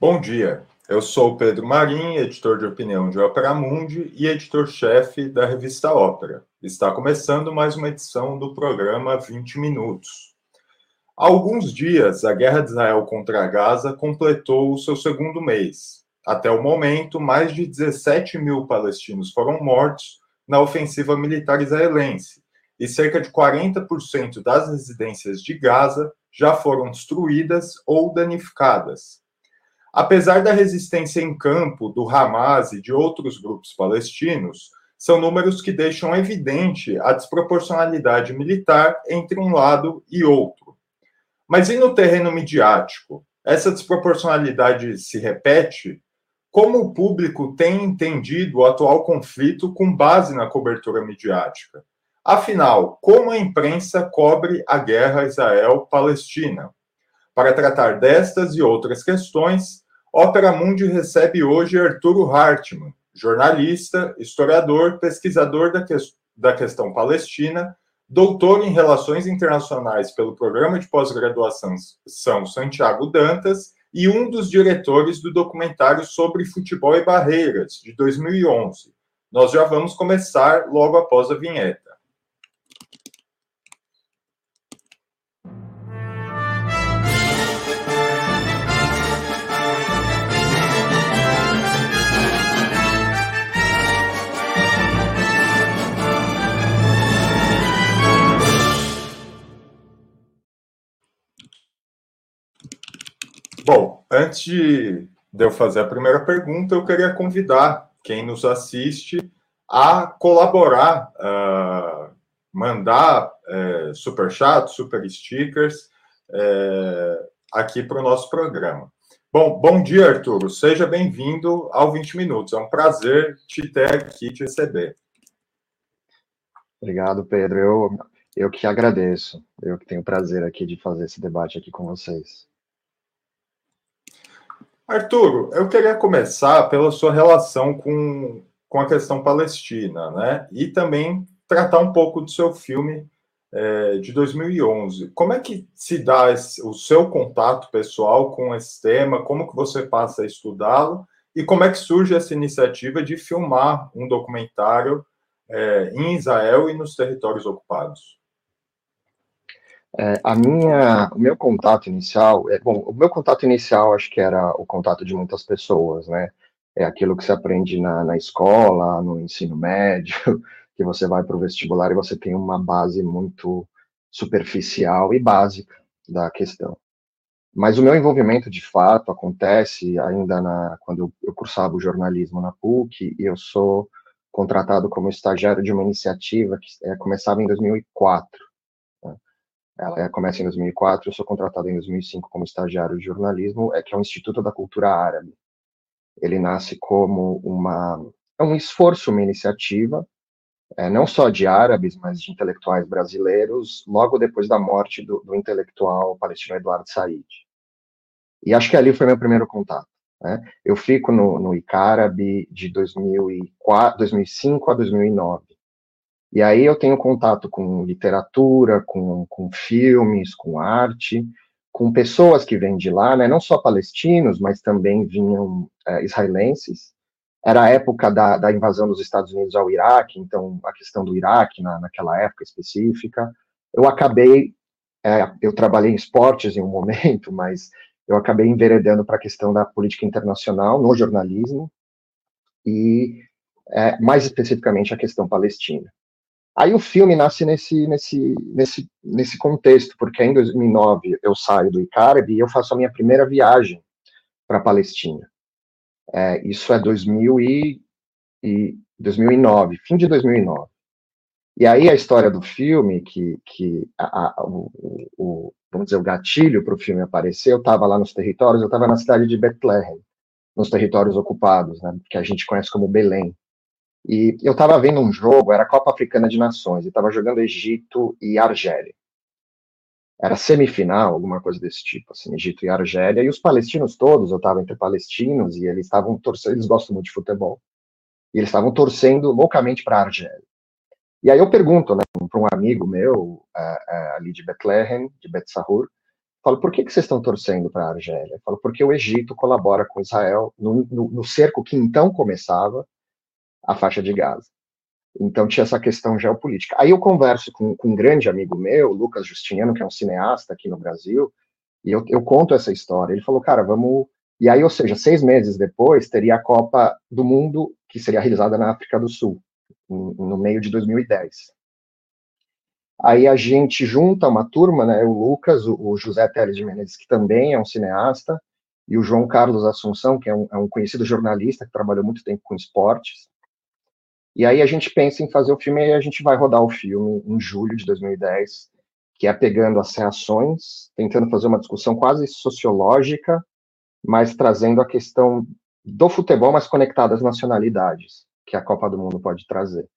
Bom dia, eu sou Pedro Marim, editor de opinião de Ópera Mundi e editor-chefe da revista Ópera. Está começando mais uma edição do programa 20 Minutos. Há alguns dias, a guerra de Israel contra Gaza completou o seu segundo mês. Até o momento, mais de 17 mil palestinos foram mortos na ofensiva militar israelense e cerca de 40% das residências de Gaza já foram destruídas ou danificadas. Apesar da resistência em campo do Hamas e de outros grupos palestinos, são números que deixam evidente a desproporcionalidade militar entre um lado e outro. Mas e no terreno midiático? Essa desproporcionalidade se repete? Como o público tem entendido o atual conflito com base na cobertura midiática? Afinal, como a imprensa cobre a guerra Israel-Palestina? Para tratar destas e outras questões, Ópera Mundi recebe hoje Arturo Hartmann, jornalista, historiador, pesquisador da, que da questão palestina, doutor em Relações Internacionais pelo Programa de Pós-Graduação São Santiago Dantas e um dos diretores do documentário sobre futebol e barreiras, de 2011. Nós já vamos começar logo após a vinheta. Bom, antes de eu fazer a primeira pergunta, eu queria convidar quem nos assiste a colaborar, uh, mandar uh, super chat, super stickers uh, aqui para o nosso programa. Bom, bom dia, Arturo. Seja bem-vindo ao 20 Minutos. É um prazer te ter aqui, te receber. Obrigado, Pedro. Eu, eu que agradeço. Eu que tenho o prazer aqui de fazer esse debate aqui com vocês. Arturo, eu queria começar pela sua relação com, com a questão palestina, né? E também tratar um pouco do seu filme é, de 2011. Como é que se dá esse, o seu contato pessoal com esse tema? Como que você passa a estudá-lo? E como é que surge essa iniciativa de filmar um documentário é, em Israel e nos territórios ocupados? É, a minha, o meu contato inicial, é, bom, o meu contato inicial acho que era o contato de muitas pessoas, né? É aquilo que se aprende na, na escola, no ensino médio, que você vai para o vestibular e você tem uma base muito superficial e básica da questão. Mas o meu envolvimento de fato acontece ainda na, quando eu, eu cursava o jornalismo na PUC e eu sou contratado como estagiário de uma iniciativa que é, começava em 2004 ela é, começa em 2004, eu sou contratado em 2005 como estagiário de jornalismo, é que é o Instituto da Cultura Árabe. Ele nasce como uma é um esforço, uma iniciativa, é, não só de árabes, mas de intelectuais brasileiros, logo depois da morte do, do intelectual palestino Eduardo Said. E acho que ali foi meu primeiro contato. Né? Eu fico no, no ICARAB de 2004, 2005 a 2009. E aí eu tenho contato com literatura, com, com filmes, com arte, com pessoas que vêm de lá, né, não só palestinos, mas também vinham é, israelenses. Era a época da, da, invasão dos Estados Unidos ao Iraque, então a questão do Iraque na, naquela época específica. Eu acabei, é, eu trabalhei em esportes em um momento, mas eu acabei enveredando para a questão da política internacional no jornalismo e é, mais especificamente a questão palestina. Aí o filme nasce nesse, nesse, nesse, nesse contexto, porque em 2009 eu saio do Icarabi e eu faço a minha primeira viagem para a Palestina. É, isso é 2000 e, e 2009, fim de 2009. E aí a história do filme, que, que a, a, o, o, vamos dizer, o gatilho para o filme aparecer, eu estava lá nos territórios, eu estava na cidade de Bethlehem, nos territórios ocupados, né, que a gente conhece como Belém, e eu estava vendo um jogo, era a Copa Africana de Nações, e estava jogando Egito e Argélia. Era semifinal, alguma coisa desse tipo, assim, Egito e Argélia, e os palestinos todos, eu estava entre palestinos, e eles estavam torcendo, eles gostam muito de futebol, e eles estavam torcendo loucamente para a Argélia. E aí eu pergunto, né, para um amigo meu, uh, uh, ali de Bethlehem, de Bet falo, por que, que vocês estão torcendo para a Argélia? Eu falo, porque o Egito colabora com Israel no, no, no cerco que então começava a faixa de Gaza. Então tinha essa questão geopolítica. Aí eu converso com, com, um grande amigo meu, Lucas Justiniano, que é um cineasta aqui no Brasil, e eu, eu conto essa história. Ele falou, cara, vamos. E aí, ou seja, seis meses depois, teria a Copa do Mundo, que seria realizada na África do Sul, no meio de 2010. Aí a gente junta uma turma, né, o Lucas, o, José Teles de Menezes, que também é um cineasta, e o João Carlos Assunção, que é um, é um conhecido jornalista que trabalhou muito tempo com esportes, e aí a gente pensa em fazer o filme e a gente vai rodar o filme em julho de 2010, que é pegando as reações, tentando fazer uma discussão quase sociológica, mas trazendo a questão do futebol, mas conectada às nacionalidades que a Copa do Mundo pode trazer.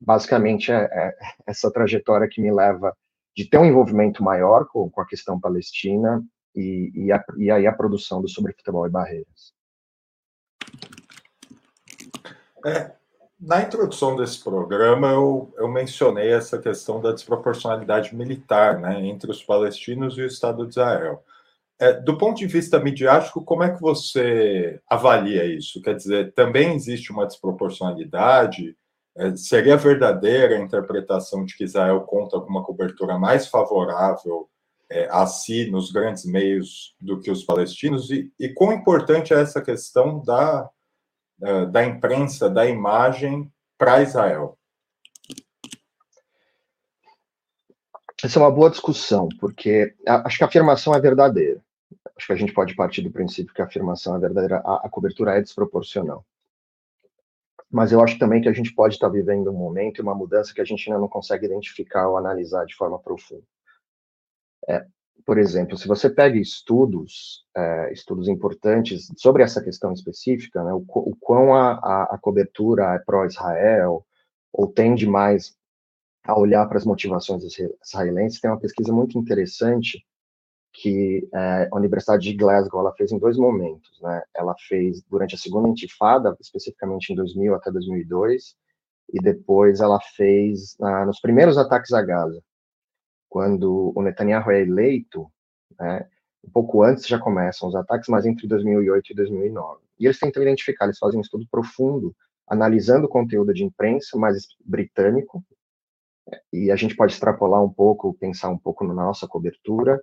Basicamente, é, é essa trajetória que me leva de ter um envolvimento maior com, com a questão palestina e, e, a, e aí a produção do Sobre Futebol e Barreiras. É, na introdução desse programa, eu, eu, mencionei essa questão da desproporcionalidade militar né, entre os palestinos e o Estado de Israel. É, do ponto de vista midiático, como é que você avalia isso? Quer dizer, também existe uma desproporcionalidade? É, seria verdadeira a interpretação de que Israel conta com uma cobertura mais favorável é, a si nos grandes meios do que os palestinos? E, e quão importante é essa questão da da imprensa, da imagem para Israel? Essa é uma boa discussão, porque acho que a afirmação é verdadeira. Acho que a gente pode partir do princípio que a afirmação é verdadeira, a, a cobertura é desproporcional. Mas eu acho também que a gente pode estar vivendo um momento e uma mudança que a gente ainda não consegue identificar ou analisar de forma profunda. É, por exemplo, se você pega estudos, é, estudos importantes sobre essa questão específica, né, o, o quão a, a, a cobertura é pró-Israel, ou tende mais a olhar para as motivações israelenses, tem uma pesquisa muito interessante que é, a Universidade de Glasgow ela fez em dois momentos, né? Ela fez durante a segunda intifada, especificamente em 2000 até 2002, e depois ela fez ah, nos primeiros ataques a Gaza quando o Netanyahu é eleito, né, um pouco antes já começam os ataques, mas entre 2008 e 2009. E eles tentam identificar, eles fazem um estudo profundo, analisando o conteúdo de imprensa mais britânico, e a gente pode extrapolar um pouco, pensar um pouco na nossa cobertura,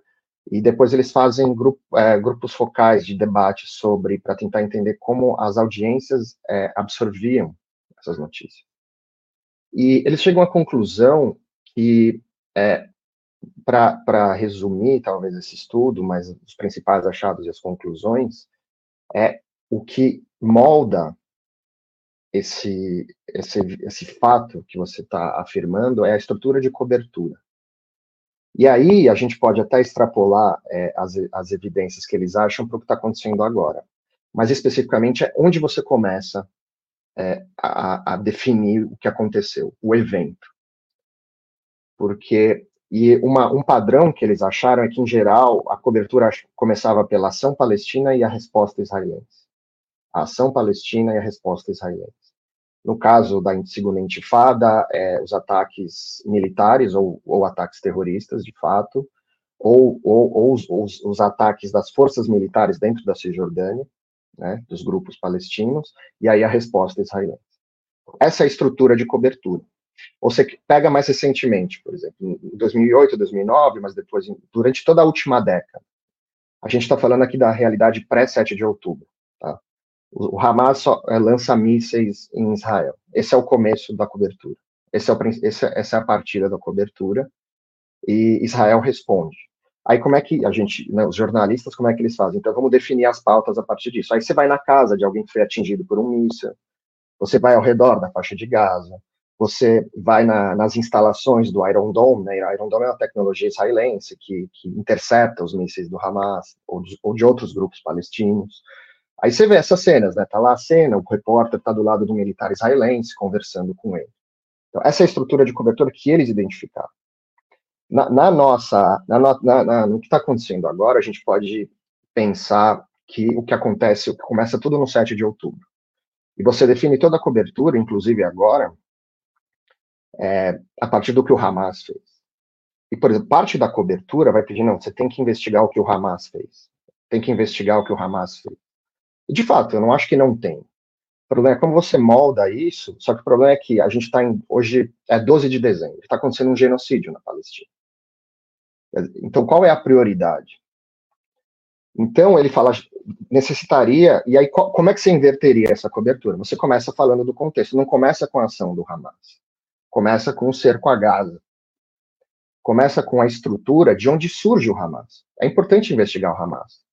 e depois eles fazem grupo, é, grupos focais de debate sobre, para tentar entender como as audiências é, absorviam essas notícias. E eles chegam à conclusão que é, para resumir, talvez, esse estudo, mas os principais achados e as conclusões, é o que molda esse, esse, esse fato que você está afirmando é a estrutura de cobertura. E aí a gente pode até extrapolar é, as, as evidências que eles acham para o que está acontecendo agora. Mas especificamente é onde você começa é, a, a definir o que aconteceu, o evento. Porque e uma, um padrão que eles acharam é que, em geral, a cobertura começava pela ação palestina e a resposta israelense. A ação palestina e a resposta israelense. No caso da segunda intifada, é, os ataques militares ou, ou, ataques terroristas, de fato, ou, ou, ou os, os, os, ataques das forças militares dentro da Cisjordânia, né, dos grupos palestinos, e aí a resposta israelense. Essa é a estrutura de cobertura. Ou você pega mais recentemente, por exemplo, em 2008, 2009, mas depois, durante toda a última década. A gente está falando aqui da realidade pré-7 de outubro. Tá? O, Hamas só, é, lança mísseis em Israel. Esse é o começo da cobertura. Esse é o, esse, essa é a partida da cobertura. E Israel responde. Aí como é que a gente, né, os jornalistas, como é que eles fazem? Então vamos definir as pautas a partir disso. Aí você vai na casa de alguém que foi atingido por um míssil, você vai ao redor da faixa de Gaza, você vai na, nas instalações do Iron Dome, né? Iron Dome é uma tecnologia israelense que, que intercepta os mísseis do Hamas ou de, ou de, outros grupos palestinos. Aí você vê essas cenas, né? Tá lá a cena, o repórter está do lado do militar israelense conversando com ele. Então, essa é a estrutura de cobertura que eles identificaram. Na, na nossa, na, na, no que está acontecendo agora, a gente pode pensar que o que acontece, começa tudo no 7 de outubro. E você define toda a cobertura, inclusive agora, é, a partir do que o Hamas fez. E, por exemplo, parte da cobertura vai pedir, não, você tem que investigar o que o Hamas fez. Tem que investigar o que o Hamas fez. E, de fato, eu não acho que não tem. O problema é como você molda isso, só que o problema é que a gente está em. Hoje é 12 de dezembro, está acontecendo um genocídio na Palestina. Então, qual é a prioridade? Então, ele fala, necessitaria, e aí como é que você inverteria essa cobertura? Você começa falando do contexto, não começa com a ação do Hamas, começa com o cerco a Gaza, começa com a estrutura de onde surge o Hamas. É importante investigar o Hamas,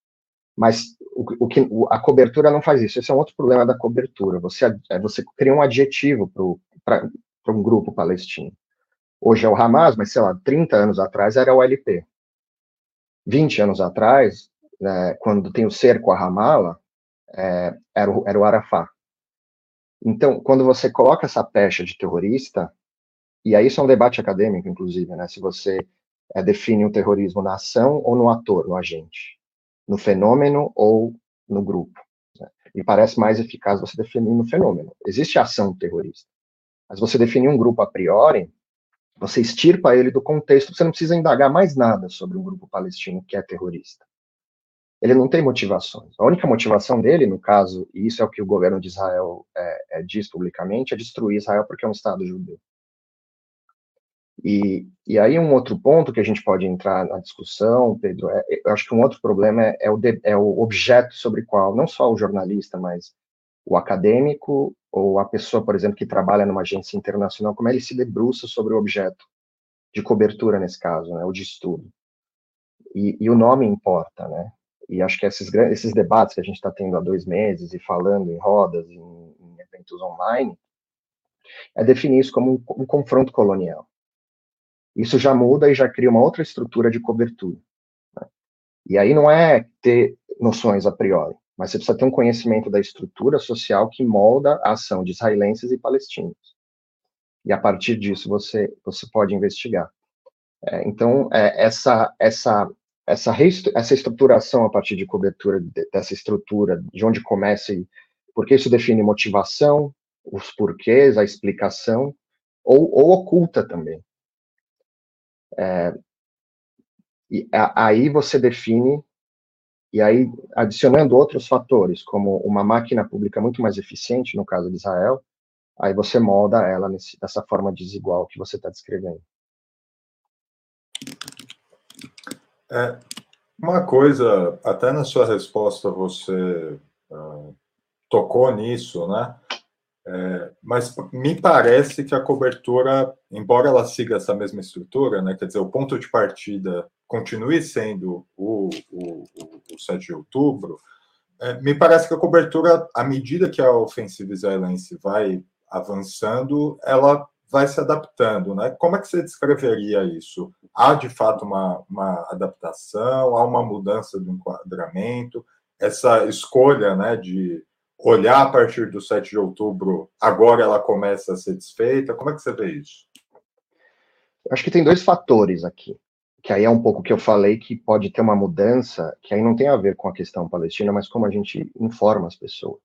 mas o, o que, a cobertura não faz isso. Esse é um outro problema da cobertura. Você, é, você cria um adjetivo para um grupo palestino. Hoje é o Hamas, mas sei lá, 30 anos atrás era o LP. 20 anos atrás, né, quando tem o cerco a Ramala, é, era, o, era o Arafat. Então, quando você coloca essa pecha de terrorista, e aí isso é um debate acadêmico, inclusive, né, se você é, define o terrorismo na ação ou no ator, no agente, no fenômeno ou no grupo. Né? E parece mais eficaz você definir no fenômeno. Existe ação terrorista, mas você definir um grupo a priori, você extirpa ele do contexto, você não precisa indagar mais nada sobre um grupo palestino que é terrorista. Ele não tem motivações. A única motivação dele, no caso, e isso é o que o governo de Israel é, é, diz publicamente, é destruir Israel porque é um Estado judeu. E, e aí um outro ponto que a gente pode entrar na discussão, Pedro, é, eu acho que um outro problema é, é, o, de, é o objeto sobre qual não só o jornalista, mas o acadêmico ou a pessoa, por exemplo, que trabalha numa agência internacional, como ele se debruça sobre o objeto de cobertura nesse caso, né, ou de estudo. E, e o nome importa, né? E acho que esses, esses debates que a gente está tendo há dois meses e falando em rodas, em, em eventos online, é definir isso como um, um confronto colonial. Isso já muda e já cria uma outra estrutura de cobertura. Né? E aí não é ter noções a priori, mas você precisa ter um conhecimento da estrutura social que molda a ação de israelenses e palestinos. E a partir disso você, você pode investigar. É, então, é, essa, essa, essa, essa estruturação a partir de cobertura de, dessa estrutura, de onde começa e porque isso define motivação, os porquês, a explicação, ou, ou oculta também. É, e a, aí você define e aí, adicionando outros fatores, como uma máquina pública muito mais eficiente, no caso de Israel, aí você molda ela nesse, dessa forma desigual que você está descrevendo. É, uma coisa, até na sua resposta você uh, tocou nisso, né? É, mas me parece que a cobertura, embora ela siga essa mesma estrutura, né, quer dizer, o ponto de partida continue sendo o, o, o 7 de outubro, é, me parece que a cobertura, à medida que a ofensiva israelense vai avançando, ela vai se adaptando, né? Como é que você descreveria isso? Há de fato uma, uma adaptação, há uma mudança do enquadramento, essa escolha, né, de olhar a partir do 7 de outubro, agora ela começa a ser desfeita? Como é que você vê isso? Eu acho que tem dois fatores aqui que aí é um pouco que eu falei que pode ter uma mudança, que aí não tem a ver com a questão palestina, mas como a gente informa as pessoas.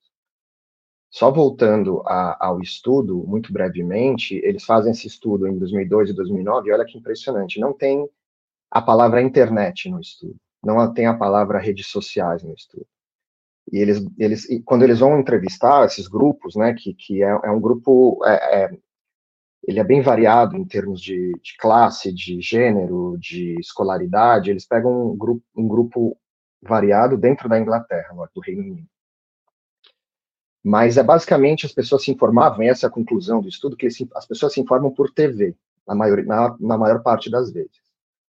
Só voltando a, ao estudo, muito brevemente, eles fazem esse estudo em 2002 e 2009, e olha que impressionante, não tem a palavra internet no estudo, não tem a palavra redes sociais no estudo. E eles, eles quando eles vão entrevistar esses grupos, né, que, que é, é um grupo, é, é, ele é bem variado em termos de, de, classe, de gênero, de escolaridade. Eles pegam um grupo, um grupo variado dentro da Inglaterra, do Reino Unido. Mas é basicamente as pessoas se informavam, e essa é a conclusão do estudo, que as pessoas se informam por TV, na maior, na, na maior parte das vezes.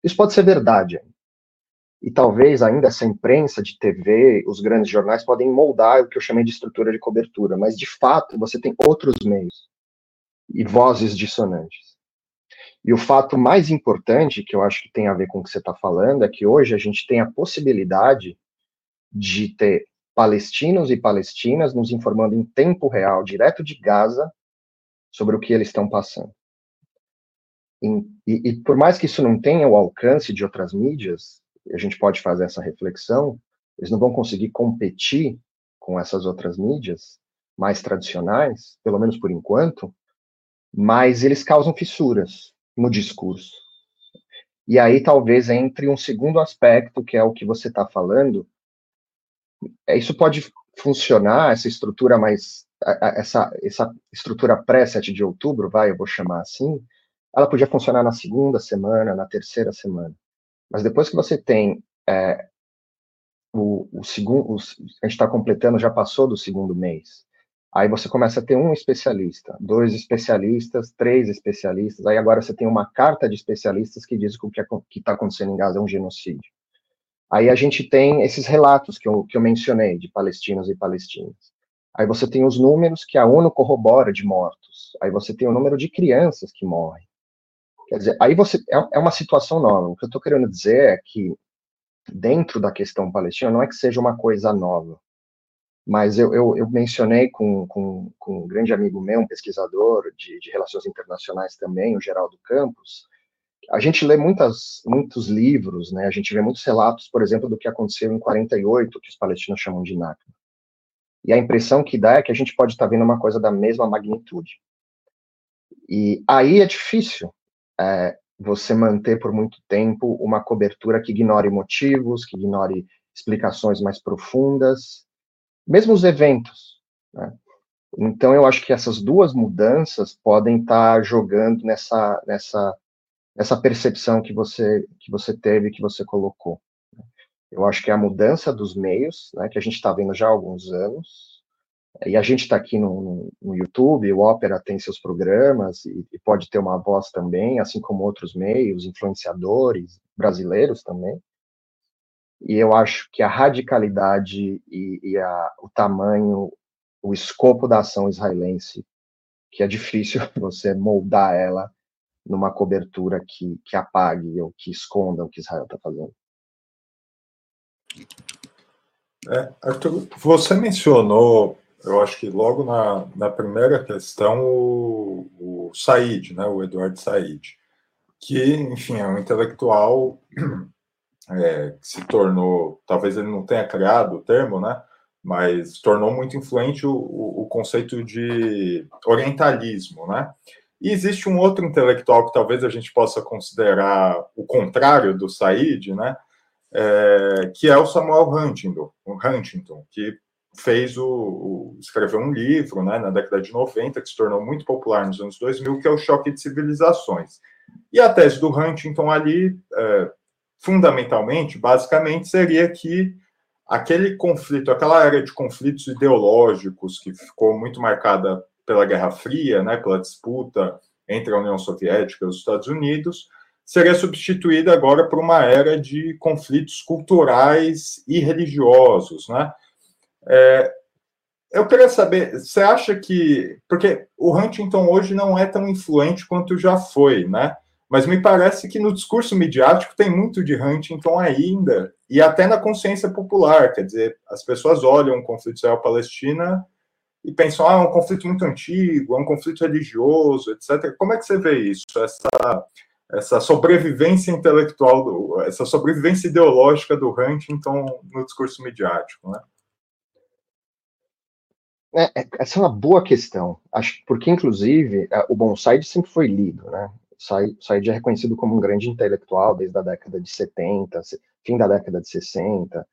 Isso pode ser verdade. E talvez ainda essa imprensa de TV, os grandes jornais podem moldar o que eu chamei de estrutura de cobertura, mas de fato você tem outros meios e vozes dissonantes. E o fato mais importante, que eu acho que tem a ver com o que você está falando, é que hoje a gente tem a possibilidade de ter palestinos e palestinas nos informando em tempo real, direto de Gaza, sobre o que eles estão passando. E, e, e, por mais que isso não tenha o alcance de outras mídias, a gente pode fazer essa reflexão, eles não vão conseguir competir com essas outras mídias mais tradicionais, pelo menos por enquanto, mas eles causam fissuras no discurso. E aí talvez entre um segundo aspecto, que é o que você está falando. É, isso pode funcionar, essa estrutura mais, essa, essa estrutura pré-7 de outubro, vai, eu vou chamar assim, ela podia funcionar na segunda semana, na terceira semana. Mas depois que você tem é, o, o segundo, a gente está completando, já passou do segundo mês. Aí você começa a ter um especialista, dois especialistas, três especialistas. Aí agora você tem uma carta de especialistas que diz que o que está acontecendo em Gaza é um genocídio. Aí a gente tem esses relatos que eu, que eu mencionei de palestinos e palestinas. Aí você tem os números que a ONU corrobora de mortos. Aí você tem o número de crianças que morrem. Quer dizer, aí você é, é uma situação nova. O que eu estou querendo dizer é que dentro da questão palestina não é que seja uma coisa nova, mas eu, eu, eu mencionei com, com, com, um grande amigo meu, um pesquisador de, de relações internacionais também, o Geraldo Campos, a gente lê muitas, muitos livros, né? A gente vê muitos relatos, por exemplo, do que aconteceu em 48, que os palestinos chamam de Nakba. E a impressão que dá é que a gente pode estar vendo uma coisa da mesma magnitude. E aí é difícil é, você manter por muito tempo uma cobertura que ignore motivos, que ignore explicações mais profundas, mesmo os eventos. Né? Então, eu acho que essas duas mudanças podem estar jogando nessa, nessa essa percepção que você que você teve, que você colocou. Né? Eu acho que é a mudança dos meios, né, que a gente está vendo já há alguns anos, e a gente está aqui no, no, YouTube, o Opera tem seus programas e, e, pode ter uma voz também, assim como outros meios, influenciadores brasileiros também. E eu acho que a radicalidade e, e a, o tamanho, o escopo da ação israelense, que é difícil você moldar ela numa cobertura que, que apague ou que esconda o que Israel está fazendo. É, Arthur, você mencionou, eu acho que logo na, na primeira questão, o, o Said, né, o Eduardo Said, que, enfim, é um intelectual é, que se tornou, talvez ele não tenha criado o termo, né, mas tornou muito influente o, o, o conceito de orientalismo, né, e existe um outro intelectual que talvez a gente possa considerar o contrário do Said, né? É, que é o Samuel Huntington, Huntington que fez o, o, escreveu um livro né, na década de 90 que se tornou muito popular nos anos 2000, que é o Choque de Civilizações. E a tese do Huntington ali, é, fundamentalmente, basicamente, seria que aquele conflito, aquela era de conflitos ideológicos que ficou muito marcada pela Guerra Fria, né, pela disputa entre a União Soviética e os Estados Unidos, seria substituída agora por uma era de conflitos culturais e religiosos, né? É, eu queria saber, você acha que, porque o Huntington hoje não é tão influente quanto já foi, né? Mas me parece que no discurso midiático tem muito de Huntington ainda, e até na consciência popular, quer dizer, as pessoas olham o conflito Israel-Palestina e pensam, ah, é um conflito muito antigo, é um conflito religioso, etc. Como é que você vê isso? Essa, essa sobrevivência intelectual, do, essa sobrevivência ideológica do Huntington no discurso midiático, né? É, é essa é uma boa questão, acho porque inclusive é, o Bonsai sempre foi lido, né? O Said é reconhecido como um grande intelectual desde a década de 70, fim da década de 60,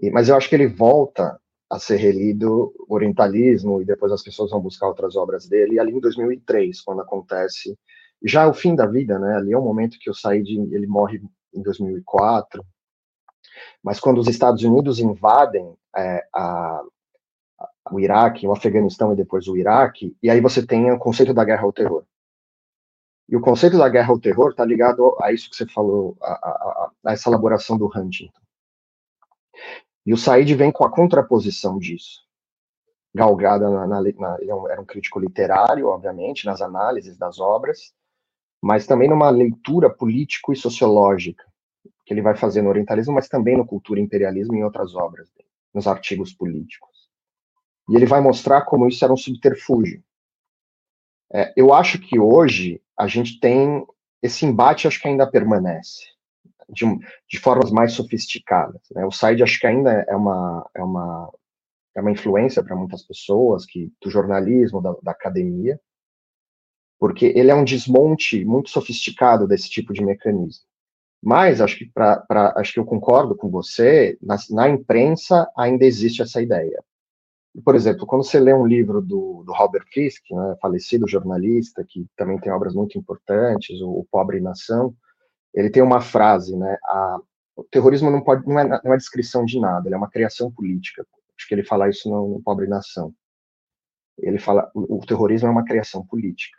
e, mas eu acho que ele volta a ser relido Orientalismo, e depois as pessoas vão buscar outras obras dele, e ali em 2003, quando acontece, já o fim da vida, né, ali é o momento que saí de, ele morre em 2004, mas quando os Estados Unidos invadem é, a, o Iraque, o Afeganistão e depois o Iraque, e aí você tem o conceito da guerra ao terror. E o conceito da guerra ao terror está ligado a isso que você falou, a, a, a, essa elaboração do Huntington. E o Said vem com a contraposição disso. Galgada na, na, na, ele é era um crítico literário, obviamente, nas análises das obras, mas também numa leitura político e sociológica que ele vai fazer no Orientalismo, mas também no Cultura Imperialismo e em outras obras nos artigos políticos. E ele vai mostrar como isso era um subterfúgio. É, eu acho que hoje a gente tem esse embate, acho que ainda permanece de, de formas mais sofisticadas. Né? O Said acho que ainda é uma, é uma, é uma influência para muitas pessoas que do jornalismo, da, da academia, porque ele é um desmonte muito sofisticado desse tipo de mecanismo. Mas acho que, pra, acho que eu concordo com você, na, na, imprensa ainda existe essa ideia. Por exemplo, quando você lê um livro do, do Robert Fisk, né, falecido jornalista, que também tem obras muito importantes, o, o Pobre Nação, ele tem uma frase, né, a, o terrorismo não, pode, não, é, não é descrição de nada, ele é uma criação política. Acho que ele fala isso no, no Pobre Nação. Ele fala, o, o terrorismo é uma criação política.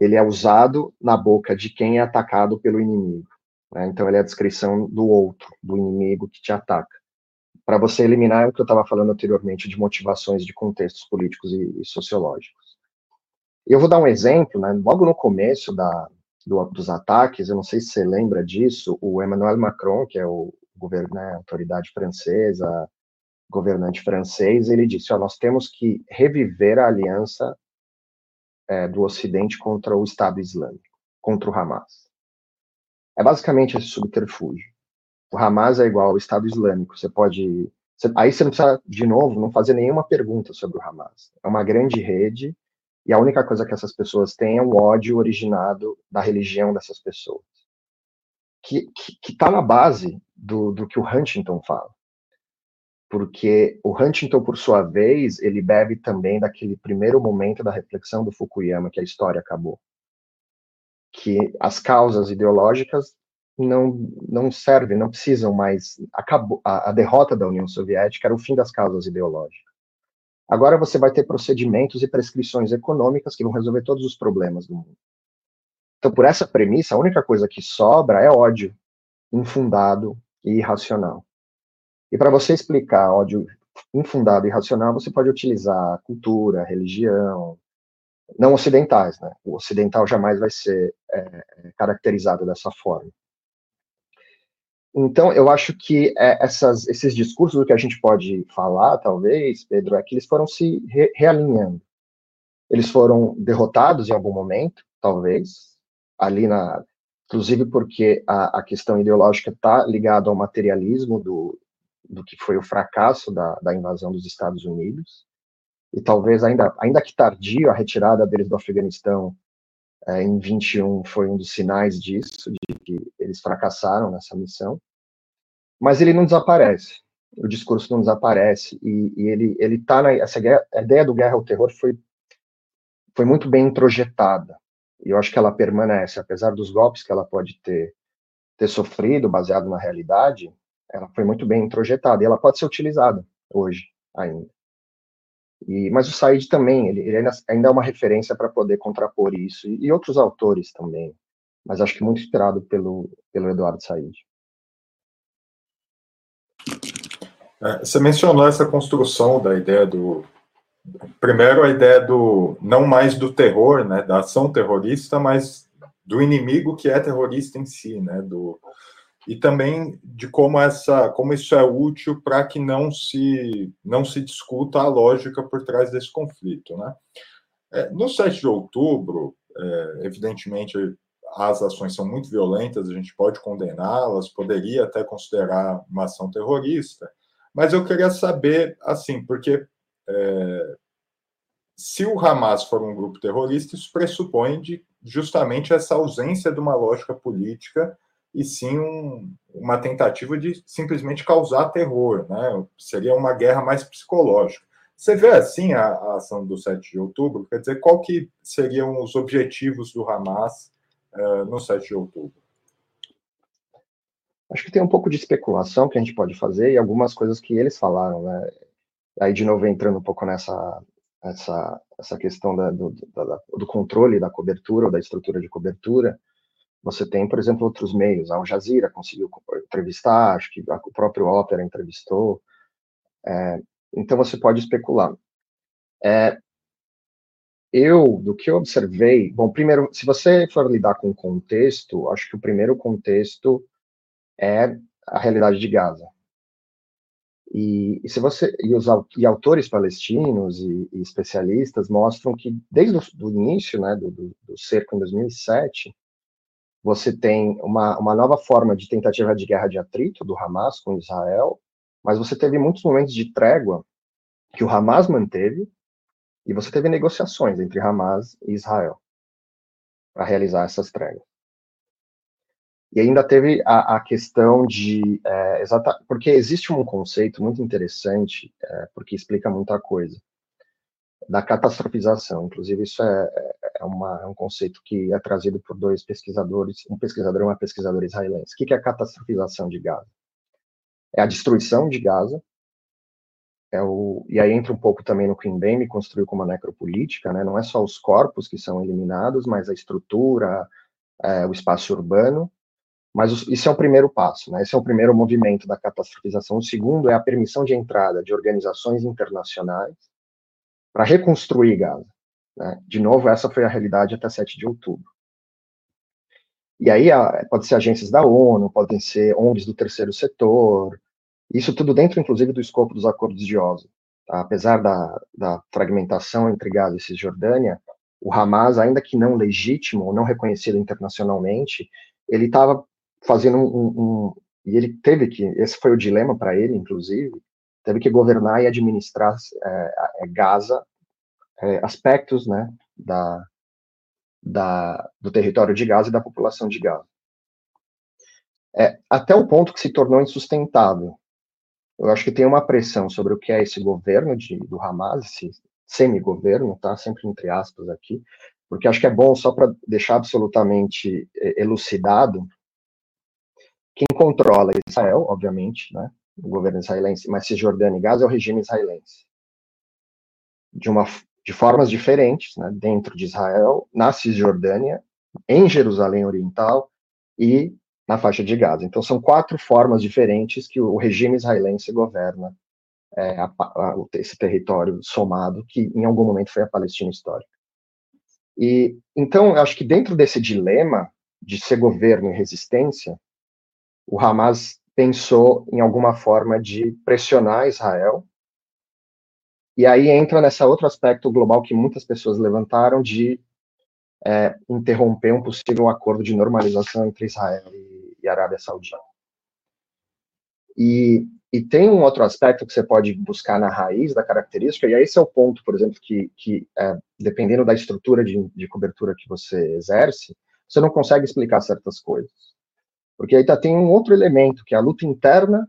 Ele é usado na boca de quem é atacado pelo inimigo. Né? Então, ele é a descrição do outro, do inimigo que te ataca. Para você eliminar o que eu estava falando anteriormente de motivações de contextos políticos e, e sociológicos. Eu vou dar um exemplo, né? logo no começo da, do, dos ataques, eu não sei se você lembra disso, o Emmanuel Macron, que é o governo, né, autoridade francesa, governante francês, ele disse: nós temos que reviver a aliança é, do Ocidente contra o Estado Islâmico, contra o Hamas. É basicamente esse subterfúgio. O Hamas é igual ao Estado Islâmico. Você pode. Você, aí você não precisa, de novo, não fazer nenhuma pergunta sobre o Hamas. É uma grande rede e a única coisa que essas pessoas têm é o ódio originado da religião dessas pessoas. Que está na base do, do que o Huntington fala. Porque o Huntington, por sua vez, ele bebe também daquele primeiro momento da reflexão do Fukuyama, que a história acabou. Que as causas ideológicas não, não servem, não precisam mais. Acabou, a, a derrota da União Soviética era o fim das causas ideológicas. Agora você vai ter procedimentos e prescrições econômicas que vão resolver todos os problemas do mundo. Então, por essa premissa, a única coisa que sobra é ódio infundado e irracional. E para você explicar ódio infundado e irracional, você pode utilizar cultura, religião, não ocidentais, né? O ocidental jamais vai ser é, é caracterizado dessa forma. Então, eu acho que é, essas, esses discursos, o que a gente pode falar, talvez, Pedro, é que eles foram se re realinhando. Eles foram derrotados em algum momento, talvez, ali na. Inclusive porque a, a questão ideológica está ligada ao materialismo do, do que foi o fracasso da, da invasão dos Estados Unidos. E talvez, ainda, ainda que tardio, a retirada deles do Afeganistão é, em 21 foi um dos sinais disso, de que eles fracassaram nessa missão. Mas ele não desaparece, o discurso não desaparece, e, e ele ele está na essa guerra, a ideia do guerra ao terror foi foi muito bem introjetada. E eu acho que ela permanece, apesar dos golpes que ela pode ter ter sofrido baseado na realidade, ela foi muito bem introjetada e ela pode ser utilizada hoje ainda. E, mas o Said também, ele, ele ainda, ainda, é uma referência para poder contrapor isso, e, e, outros autores também, mas acho que muito inspirado pelo, pelo Eduardo Said. É, você mencionou essa construção da ideia do. Primeiro, a ideia do. não mais do terror, né, da ação terrorista, mas do inimigo que é terrorista em si, né, do, e também de como essa como isso é útil para que não se não se discuta a lógica por trás desse conflito né? É, no 7 de outubro é, evidentemente as ações são muito violentas a gente pode condená-las poderia até considerar uma ação terrorista mas eu queria saber assim porque é, se o Hamas for um grupo terrorista isso pressupõe de, justamente essa ausência de uma lógica política e sim um, uma tentativa de simplesmente causar terror, né? Seria uma guerra mais psicológica. Você vê assim a, a, ação do 7 de outubro? Quer dizer, qual que seriam os objetivos do Hamas uh, no 7 de outubro? Acho que tem um pouco de especulação que a gente pode fazer e algumas coisas que eles falaram, né? Aí, de novo, entrando um pouco nessa essa, essa questão da, do, da, do controle da cobertura ou da estrutura de cobertura, você tem, por exemplo, outros meios. A Al Jazeera conseguiu entrevistar, acho que o próprio Opera entrevistou. É, então você pode especular. É, eu, do que eu observei, bom, primeiro, se você for lidar com o contexto, acho que o primeiro contexto é a realidade de Gaza. E, e se você e os e autores palestinos e, e, especialistas mostram que desde o início, né, do, do, do cerco em 2007, você tem uma, uma nova forma de tentativa de guerra de atrito do Hamas com Israel, mas você teve muitos momentos de trégua que o Hamas manteve, e você teve negociações entre Hamas e Israel para realizar essas tréguas. E ainda teve a, a questão de. É, exata, porque existe um conceito muito interessante, é, porque explica muita coisa, da catastrofização. Inclusive, isso é, é, uma, é um conceito que é trazido por dois pesquisadores, um pesquisador e uma pesquisadora israelense. O que é a catastrofização de Gaza? É a destruição de Gaza. É o, e aí entra um pouco também no que o me construiu como uma necropolítica, né? não é só os corpos que são eliminados, mas a estrutura, é, o espaço urbano, mas isso é o primeiro passo, né? Esse é o primeiro movimento da catastrofização. O segundo é a permissão de entrada de organizações internacionais para reconstruir Gaza. Né? De novo, essa foi a realidade até 7 de outubro. E aí pode ser agências da ONU, podem ser ONGs do terceiro setor, isso tudo dentro, inclusive, do escopo dos acordos de Oslo. Tá? Apesar da, da fragmentação entre Gaza e Cisjordânia, o Hamas, ainda que não legítimo ou não reconhecido internacionalmente, ele estava fazendo um, um, e ele teve que, esse foi o dilema para ele, inclusive, teve que governar e administrar é, é, Gaza, é, aspectos, né, da, da, do território de Gaza e da população de Gaza. É, até o ponto que se tornou insustentável. Eu acho que tem uma pressão sobre o que é esse governo de, do Hamas, esse semi-governo, tá? Sempre entre aspas aqui, porque acho que é bom só para deixar absolutamente é, elucidado quem controla Israel, obviamente, né, o governo israelense, mas Cisjordânia e Gaza é o regime israelense. De, uma, de formas diferentes, né, dentro de Israel, na Cisjordânia, em Jerusalém Oriental e na faixa de Gaza. Então, são quatro formas diferentes que o regime israelense governa é, a, a, esse território somado, que em algum momento foi a Palestina histórica. E então, eu acho que dentro desse dilema de ser governo e resistência, o Hamas pensou em alguma forma de pressionar Israel. E aí entra nesse outro aspecto global que muitas pessoas levantaram de é, interromper um possível acordo de normalização entre Israel e, e Arábia Saudita. E, e, tem um outro aspecto que você pode buscar na raiz da característica, e esse é o ponto, por exemplo, que, que é, dependendo da estrutura de, de cobertura que você exerce, você não consegue explicar certas coisas. Porque aí tá, tem um outro elemento, que é a luta interna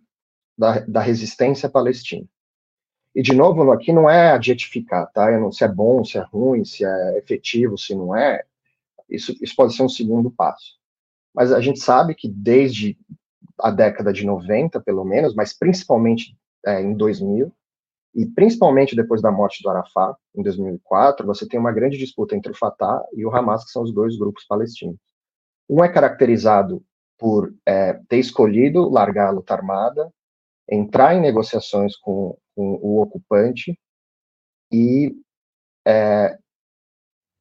da, da resistência palestina. E, de novo, aqui não é adjetificar, tá? Não, se é bom, se é ruim, se é efetivo, se não é. Isso, isso pode ser um segundo passo. Mas a gente sabe que desde a década de 90, pelo menos, mas principalmente é, em 2000, e principalmente depois da morte do Arafat, em 2004, você tem uma grande disputa entre o Fatah e o Hamas, que são os dois grupos palestinos. Um é caracterizado por é, ter escolhido largar a luta armada, entrar em negociações com, com o ocupante e é,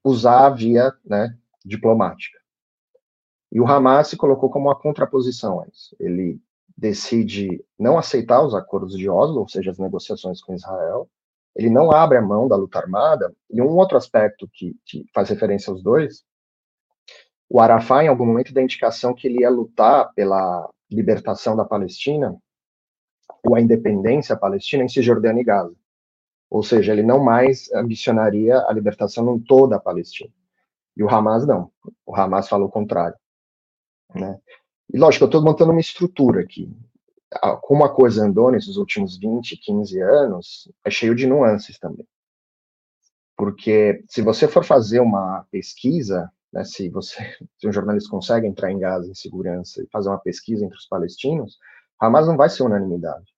usar a via né, diplomática. E o Hamas se colocou como uma contraposição a isso. Ele decide não aceitar os acordos de Oslo, ou seja, as negociações com Israel, ele não abre a mão da luta armada, e um outro aspecto que, que faz referência aos dois o Arafat, em algum momento, dá indicação que ele ia lutar pela libertação da Palestina, ou a independência palestina em Cisjordânia e Gaza. Ou seja, ele não mais ambicionaria a libertação em toda a Palestina. E o Hamas não. O Hamas falou o contrário. Né? E lógico, eu estou montando uma estrutura aqui. Como a coisa andou nesses últimos 20, 15 anos, é cheio de nuances também. Porque se você for fazer uma pesquisa né, se você, se um jornalista consegue entrar em Gaza em segurança e fazer uma pesquisa entre os palestinos, Hamas não vai ser unanimidade.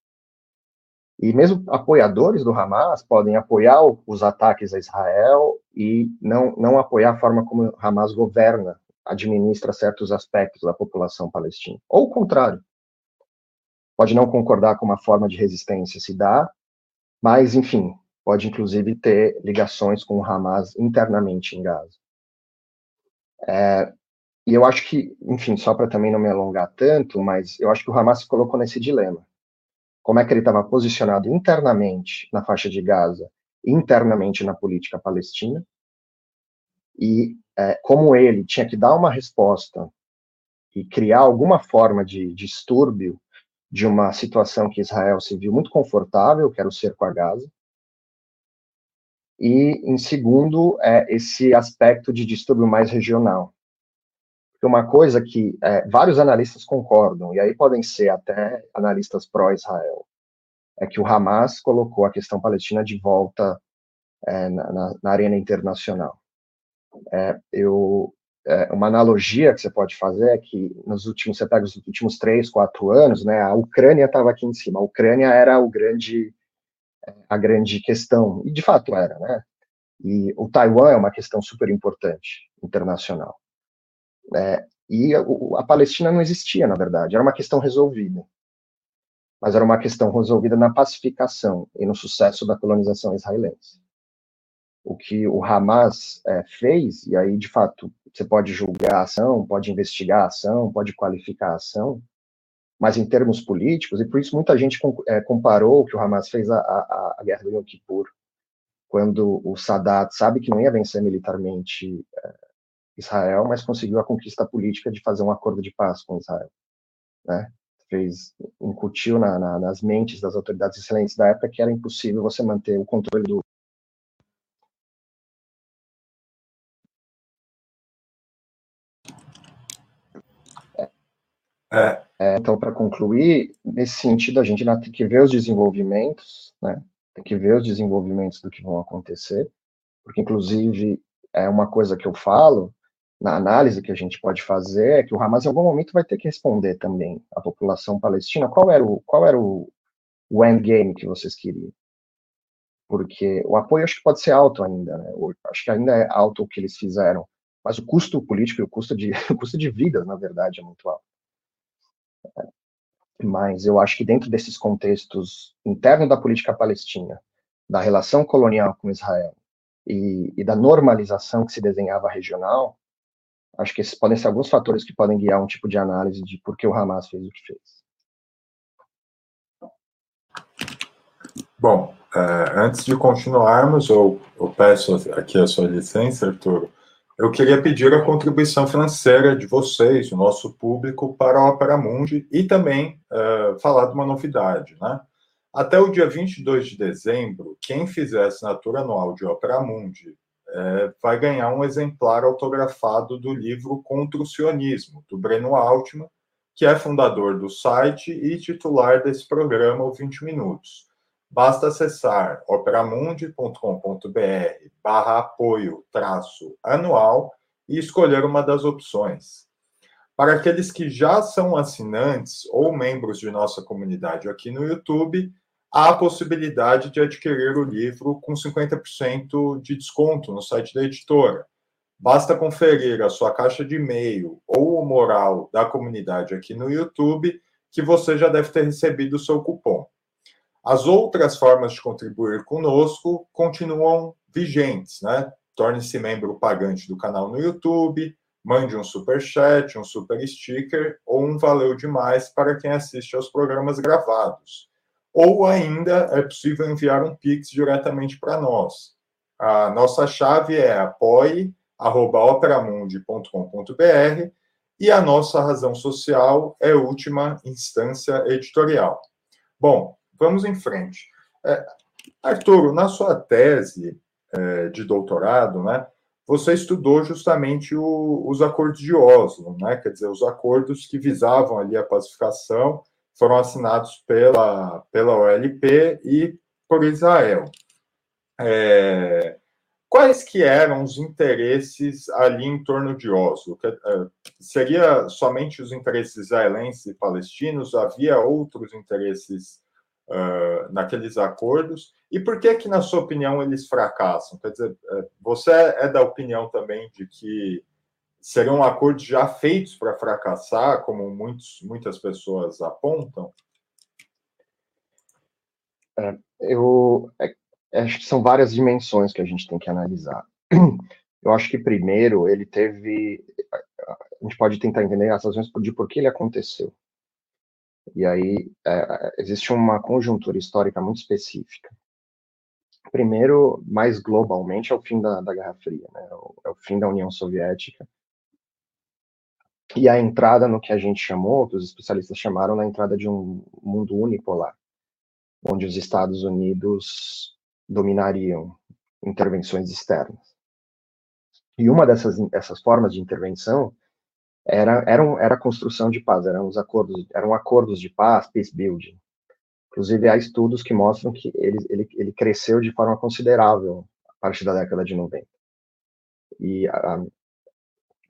E mesmo apoiadores do Hamas podem apoiar os ataques a Israel e não, não apoiar a forma como Hamas governa, administra certos aspectos da população palestina. Ou o contrário. Pode não concordar com uma forma de resistência se dá, mas, enfim, pode inclusive ter ligações com o Hamas internamente em Gaza. É, e eu acho que, enfim, só para também não me alongar tanto, mas eu acho que o Hamas se colocou nesse dilema. Como é que ele estava posicionado internamente na faixa de Gaza, internamente na política palestina, e é, como ele tinha que dar uma resposta e criar alguma forma de distúrbio de uma situação que Israel se viu muito confortável, que era o cerco a Gaza, e, em segundo, é esse aspecto de distúrbio mais regional. uma coisa que é, vários analistas concordam, e aí podem ser até analistas pró-Israel, é que o Hamas colocou a questão palestina de volta é, na, na, arena internacional. É, eu, é, uma analogia que você pode fazer é que nos últimos, você pega os últimos três, quatro anos, né, a Ucrânia estava aqui em cima. A Ucrânia era o grande, a grande questão, e de fato era, né? E o Taiwan é uma questão super importante internacional. É, e a, a, Palestina não existia, na verdade, era uma questão resolvida. Mas era uma questão resolvida na pacificação e no sucesso da colonização israelense. O que o Hamas é, fez, e aí, de fato, você pode julgar a ação, pode investigar a ação, pode qualificar a ação, mas em termos políticos, e por isso muita gente é, comparou o que o Hamas fez à, guerra do Yom Kippur, quando o Sadat sabe que não ia vencer militarmente é, Israel, mas conseguiu a conquista política de fazer um acordo de paz com Israel, né? Fez, incutiu na, na, nas mentes das autoridades israelenses da época que era impossível você manter o controle do É. É, então, para concluir, nesse sentido, a gente tem que ver os desenvolvimentos, né? Tem que ver os desenvolvimentos do que vão acontecer, porque, inclusive, é uma coisa que eu falo, na análise que a gente pode fazer é que o Hamas em algum momento vai ter que responder também à população palestina qual era o qual era o, o endgame que vocês queriam. Porque o apoio acho que pode ser alto ainda, né? acho que ainda é alto o que eles fizeram, mas o custo político e o custo de o custo de vidas, na verdade, é muito alto. Mas eu acho que dentro desses contextos internos da política palestina, da relação colonial com Israel e, e da normalização que se desenhava regional, Acho que esses podem ser alguns fatores que podem guiar um tipo de análise de por que o Hamas fez o que fez. Bom, é, antes de continuarmos, eu, eu, peço aqui a sua licença, Arthur. Eu queria pedir a contribuição financeira de vocês, o nosso público, para a Opera Mundi e também é, falar de uma novidade, né? Até o dia 22 de dezembro, quem fizer assinatura anual de Opera Mundi é, vai ganhar um exemplar autografado do livro Contra o Sionismo, do Breno Altman, que é fundador do site e titular desse programa, o 20 Minutos. Basta acessar operamundi.com.br barra apoio traço anual e escolher uma das opções. Para aqueles que já são assinantes ou membros de nossa comunidade aqui no YouTube, há a possibilidade de adquirir o livro com 50% de desconto no site da editora. Basta conferir a sua caixa de e-mail ou o moral da comunidade aqui no YouTube, que você já deve ter recebido o seu cupom. As outras formas de contribuir conosco continuam vigentes, né? Torne-se membro pagante do canal no YouTube, mande um super chat, um super sticker ou um valeu demais para quem assiste aos programas gravados ou ainda é possível enviar um Pix diretamente para nós. A nossa chave é apoie.operamundi.com.br e a nossa razão social é última instância editorial. Bom, vamos em frente. É, Arturo, na sua tese é, de doutorado, né, você estudou justamente o, os acordos de Oslo, né, quer dizer, os acordos que visavam ali a pacificação foram assinados pela, pela OLP e por Israel. É, quais que eram os interesses ali em torno de Oslo? É, seria somente os interesses israelenses e palestinos? Havia outros interesses uh, naqueles acordos? E por que que, na sua opinião, eles fracassam? Quer dizer, é, você é da opinião também de que seriam acordos já feitos para fracassar, como muitos, muitas pessoas apontam? É, eu é, acho que são várias dimensões que a gente tem que analisar. Eu acho que primeiro ele teve, a gente pode tentar entender as razões de por que ele aconteceu. E aí é, existe uma conjuntura histórica muito específica. Primeiro, mais globalmente, é o fim da, da Guerra Fria, né? é o fim da União Soviética e a entrada no que a gente chamou, que os especialistas chamaram na entrada de um mundo unipolar, onde os Estados Unidos dominariam intervenções externas. E uma dessas, dessas formas de intervenção era, era, era construção de paz, eram os acordos, eram acordos de paz, peace building. Inclusive, há estudos que mostram que ele, ele, ele cresceu de forma considerável a partir da década de 90. E a,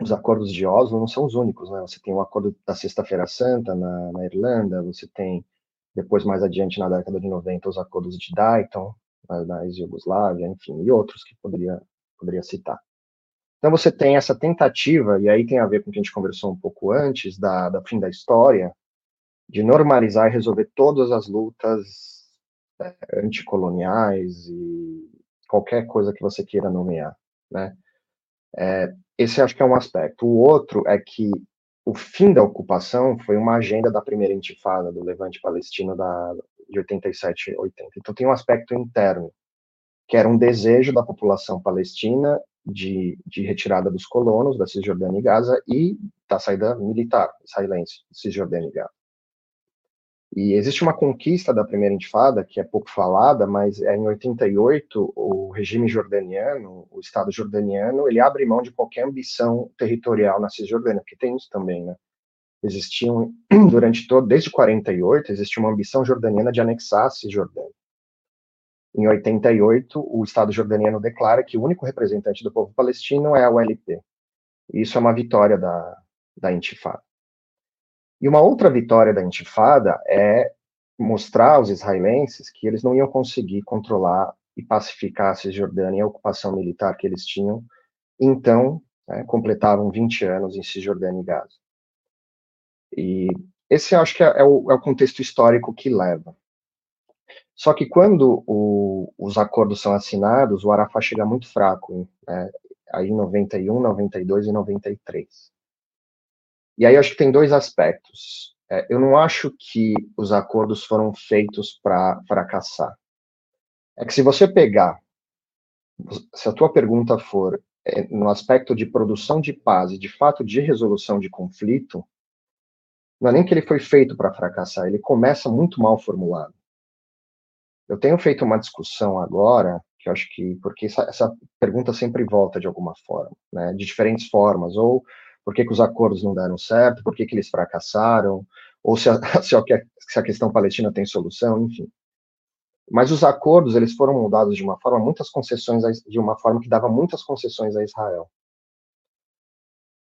os acordos de Oslo não são os únicos, né? Você tem o acordo da Sexta-feira Santa na, na, Irlanda, você tem, depois mais adiante, na década de 90, os acordos de Dayton, na, na ex-Yugoslávia, enfim, e outros que poderia, poderia citar. Então você tem essa tentativa, e aí tem a ver com o que a gente conversou um pouco antes, da, da fim da história, de normalizar e resolver todas as lutas é, anticoloniais e qualquer coisa que você queira nomear, né? É, esse acho que é um aspecto. O outro é que o fim da ocupação foi uma agenda da primeira intifada do Levante Palestino da, de 87 e 80. Então tem um aspecto interno, que era um desejo da população palestina de, de retirada dos colonos da Cisjordânia e Gaza e da saída militar israelense de Cisjordânia e Gaza. E existe uma conquista da primeira intifada, que é pouco falada, mas é em 88, o regime jordaniano, o Estado jordaniano, ele abre mão de qualquer ambição territorial na Cisjordânia, porque tem isso também, né? Existiam, durante todo, desde 48, existia uma ambição jordaniana de anexar a Cisjordânia. Em 88, o Estado jordaniano declara que o único representante do povo palestino é a ULP. Isso é uma vitória da, da Intifada. E uma outra vitória da Intifada é mostrar aos israelenses que eles não iam conseguir controlar e pacificar a Cisjordânia e a ocupação militar que eles tinham. Então, né, completavam 20 anos em Cisjordânia e Gaza. E esse acho que é, é, o, é o contexto histórico que leva. Só que quando o, os acordos são assinados, o Arafat chega muito fraco, né? aí em 91, 92 e 93. E aí acho que tem dois aspectos. É, eu não acho que os acordos foram feitos para fracassar. É que se você pegar, se a tua pergunta for é, no aspecto de produção de paz e de fato de resolução de conflito, não é nem que ele foi feito para fracassar, ele começa muito mal formulado. Eu tenho feito uma discussão agora, que eu acho que, porque essa, essa pergunta sempre volta de alguma forma, né, de diferentes formas, ou por que, que os acordos não deram certo, por que, que eles fracassaram, ou se a, se, a, se a questão palestina tem solução, enfim. Mas os acordos, eles foram moldados de uma forma, muitas concessões, de uma forma que dava muitas concessões a Israel.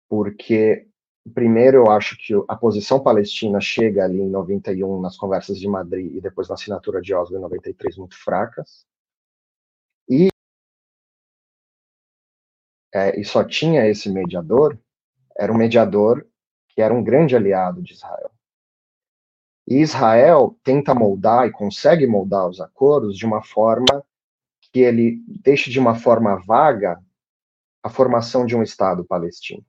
Porque primeiro, eu acho que a posição palestina chega ali em 91 nas conversas de Madrid e depois na assinatura de Oslo em 93 muito fracas. E, é, e só tinha esse mediador, era um mediador que era um grande aliado de Israel. E Israel tenta moldar e consegue moldar os acordos de uma forma que ele deixe de uma forma vaga a formação de um Estado palestino.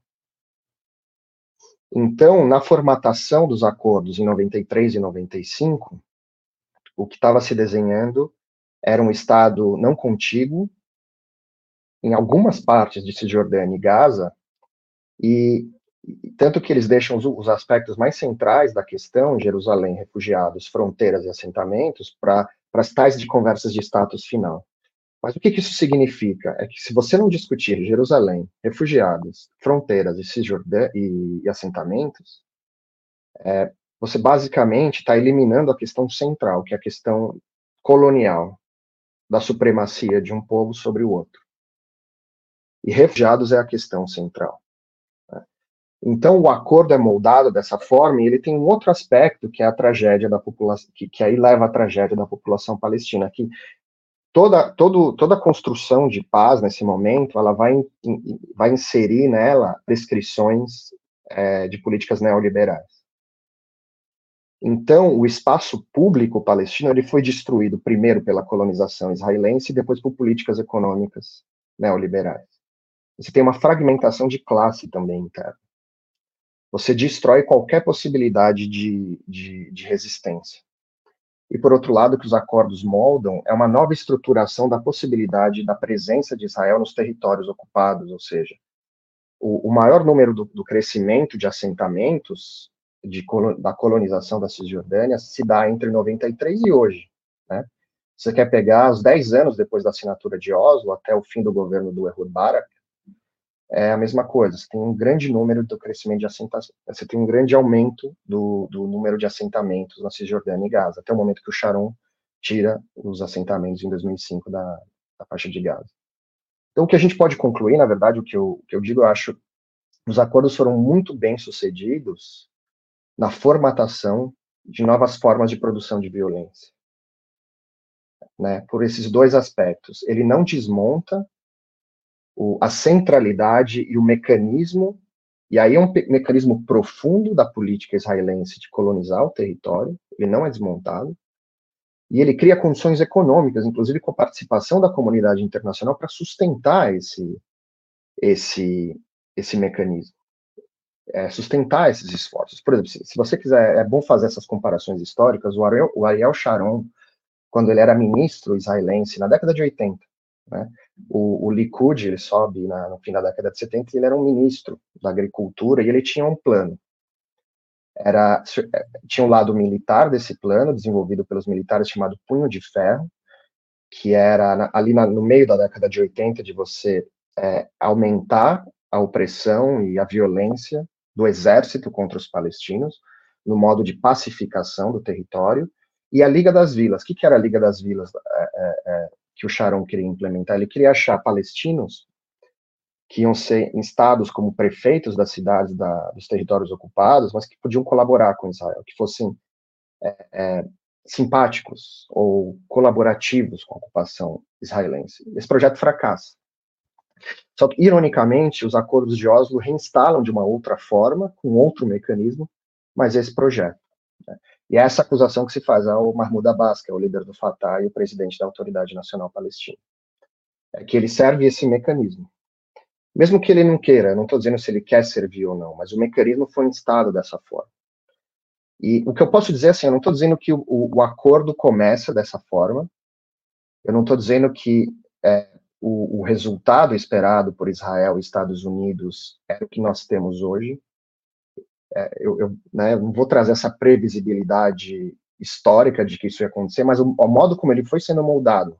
Então, na formatação dos acordos em 93 e 95, o que estava se desenhando era um Estado não contíguo, em algumas partes de Cisjordânia e Gaza, e tanto que eles deixam os, os aspectos mais centrais da questão, Jerusalém, refugiados, fronteiras e assentamentos, para as tais de conversas de status final. Mas o que, que, isso significa? É que se você não discutir Jerusalém, refugiados, fronteiras e, e, e assentamentos, é, você basicamente está eliminando a questão central, que é a questão colonial da supremacia de um povo sobre o outro. E refugiados é a questão central. Né? Então, o acordo é moldado dessa forma e ele tem um outro aspecto que é a tragédia da população, que, que aí leva à tragédia da população palestina, que toda, todo, toda construção de paz nesse momento, ela vai, vai inserir nela prescrições é, de políticas neoliberais. Então, o espaço público palestino ele foi destruído primeiro pela colonização israelense e depois por políticas econômicas neoliberais. Você tem uma fragmentação de classe também interna. Você destrói qualquer possibilidade de, de, de resistência e, por outro lado, que os acordos moldam é uma nova estruturação da possibilidade da presença de Israel nos territórios ocupados, ou seja, o, o maior número do, do, crescimento de assentamentos de, da colonização da Cisjordânia se dá entre 93 e hoje. Né? Você quer pegar os 10 anos depois da assinatura de Oslo, até o fim do governo do Ehud Barak, é a mesma coisa. Você tem um grande número do crescimento de assentamentos, você tem um grande aumento do, do número de assentamentos na Cisjordânia e Gaza, até o momento que o Sharon tira os assentamentos em 2005 da, da faixa de Gaza. Então, o que a gente pode concluir, na verdade, o que eu, o que eu digo, eu acho, os acordos foram muito bem sucedidos na formatação de novas formas de produção de violência. Né, por esses dois aspectos. Ele não desmonta o, a centralidade e o mecanismo, e aí é um mecanismo profundo da política israelense de colonizar o território, ele não é desmontado, e ele cria condições econômicas, inclusive com a participação da comunidade internacional, para sustentar esse, esse, esse mecanismo, é, sustentar esses esforços. Por exemplo, se, se, você quiser, é bom fazer essas comparações históricas, o Ariel, o Ariel Sharon, quando ele era ministro israelense, na década de 80, né, o, o Likud, ele sobe na, no fim da década de 70, ele era um ministro da agricultura e ele tinha um plano era tinha um lado militar desse plano desenvolvido pelos militares chamado Punho de Ferro, que era na, ali na, no meio da década de 80 de você é, aumentar a opressão e a violência do exército contra os palestinos no modo de pacificação do território e a Liga das Vilas. O que, que era a Liga das Vilas é, é, é que o Sharon queria implementar? Ele queria achar palestinos que iam ser instados como prefeitos das cidades da, dos territórios ocupados, mas que podiam colaborar com Israel, que fossem é, é, simpáticos ou colaborativos com a ocupação israelense. Esse projeto fracassa. Só que, ironicamente, os acordos de Oslo reinstalam de uma outra forma, com outro mecanismo, mas esse projeto. Né? E é essa acusação que se faz ao Mahmoud Abbas, que é o líder do Fatah e o presidente da Autoridade Nacional Palestina. É que ele serve esse mecanismo. Mesmo que ele não queira, não estou dizendo se ele quer servir ou não, mas o mecanismo foi instado dessa forma. E o que eu posso dizer assim, eu não estou dizendo que o, o, acordo começa dessa forma, eu não estou dizendo que é, o, o, resultado esperado por Israel e Estados Unidos é o que nós temos hoje. É, eu, eu né, não vou trazer essa previsibilidade histórica de que isso ia acontecer, mas o, o modo como ele foi sendo moldado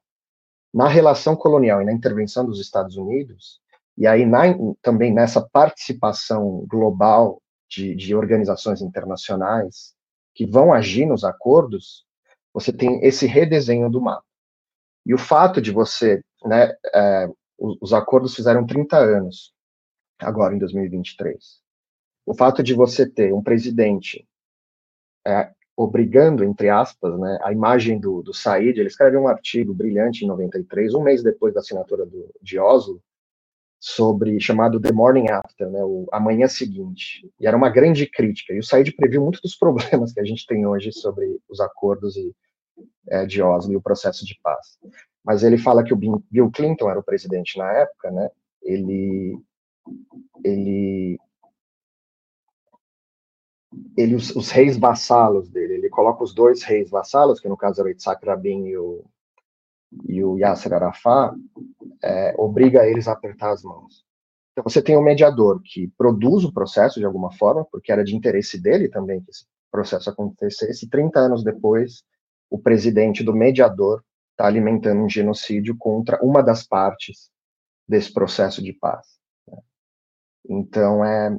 na relação colonial e na intervenção dos Estados Unidos e aí, na, também nessa participação global de, de, organizações internacionais que vão agir nos acordos, você tem esse redesenho do mapa. E o fato de você, né, é, os, os acordos fizeram 30 anos, agora em 2023. O fato de você ter um presidente é, obrigando, entre aspas, né, a imagem do, do Said, ele escreve um artigo brilhante em 93, um mês depois da assinatura do, de Oslo, sobre chamado The Morning After, né, o amanhã seguinte. E era uma grande crítica. E o Said previu muitos dos problemas que a gente tem hoje sobre os acordos e, é, de Oslo e o processo de paz. Mas ele fala que o Bill Clinton era o presidente na época, né? Ele ele ele os, os reis vassalos dele, ele coloca os dois reis vassalos, que no caso era o Yitzhak Rabin e o e o Yasser Arafat, é, obriga eles a apertar as mãos. Então você tem um mediador que produz o processo de alguma forma, porque era de interesse dele também que esse processo acontecesse, e 30 anos depois, o presidente do mediador está alimentando um genocídio contra uma das partes desse processo de paz. Né? Então é,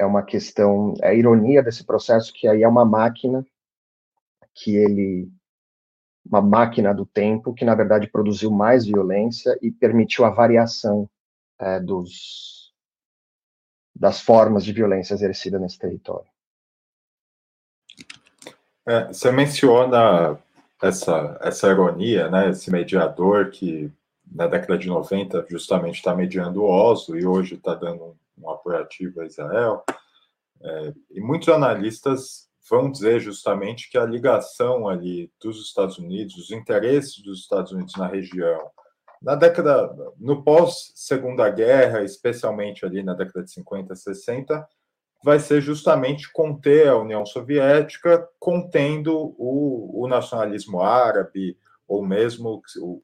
é uma questão, é a ironia desse processo que aí é uma máquina que ele uma máquina do tempo que, na verdade, produziu mais violência e permitiu a variação é, dos, das formas de violência exercida nesse território. É, você menciona essa, essa ironia, né, esse mediador que na década de 90 justamente está mediando o Oslo e hoje está dando um, apoio ativo a Israel. É, e muitos analistas vão dizer justamente que a ligação ali dos Estados Unidos, os interesses dos Estados Unidos na região, na década, no pós Segunda Guerra, especialmente ali na década de 50, 60, vai ser justamente conter a União Soviética, contendo o, o nacionalismo árabe, ou mesmo o,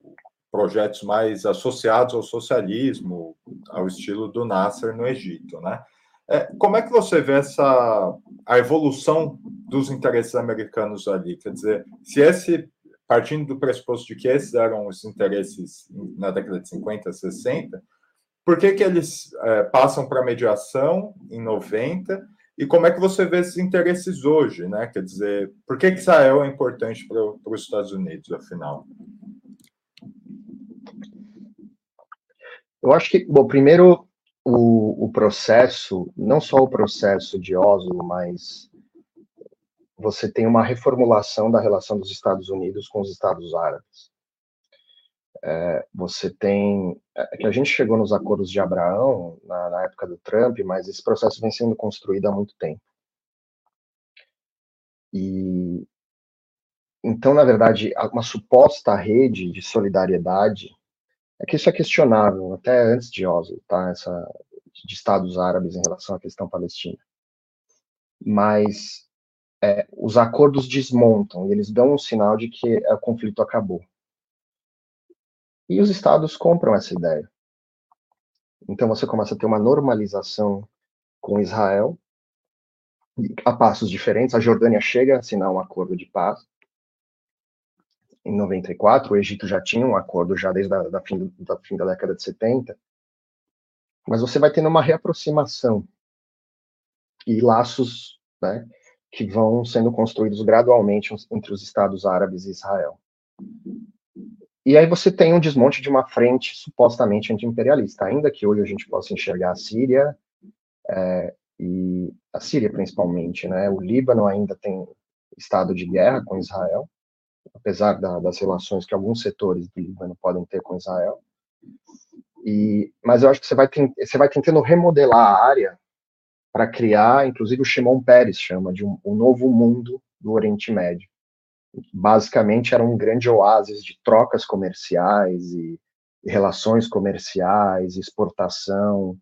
projetos mais associados ao socialismo, ao estilo do Nasser no Egito, né? É, como é que você vê essa a evolução dos interesses americanos ali? Quer dizer, se esse partindo do pressuposto de que esses eram os interesses na década de 50, 60, por que, que eles é, passam para mediação em 90 e como é que você vê esses interesses hoje, né? Quer dizer, por que, que Israel é importante para os Estados Unidos, afinal? Eu acho que, bom, primeiro o, o processo, não só o processo de Oslo, mas você tem uma reformulação da relação dos Estados Unidos com os Estados Árabes. É, você tem é que a gente chegou nos acordos de Abraão na, na, época do Trump, mas esse processo vem sendo construído há muito tempo. E então, na verdade, uma suposta rede de solidariedade é que isso é questionável até antes de Oslo, tá? Essa de Estados Árabes em relação à questão palestina. Mas é, os acordos desmontam e eles dão um sinal de que o conflito acabou. E os estados compram essa ideia. Então você começa a ter uma normalização com Israel, a passos diferentes. A Jordânia chega a assinar um acordo de paz. Em 94, o Egito já tinha um acordo já desde a da fim, da fim da década de 70. Mas você vai tendo uma reaproximação e laços né, que vão sendo construídos gradualmente entre os Estados Árabes e Israel. E aí você tem um desmonte de uma frente supostamente anti-imperialista, ainda que hoje a gente possa enxergar a Síria, é, e a Síria principalmente, né? O Líbano ainda tem estado de guerra com Israel, apesar da, das relações que alguns setores do Líbano podem ter com Israel. E, mas eu acho que você vai, tem, você vai tentando remodelar a área para criar, inclusive o Shimon Peres chama de um, um novo mundo do Oriente Médio basicamente era um grande oásis de trocas comerciais e, e relações comerciais, exportação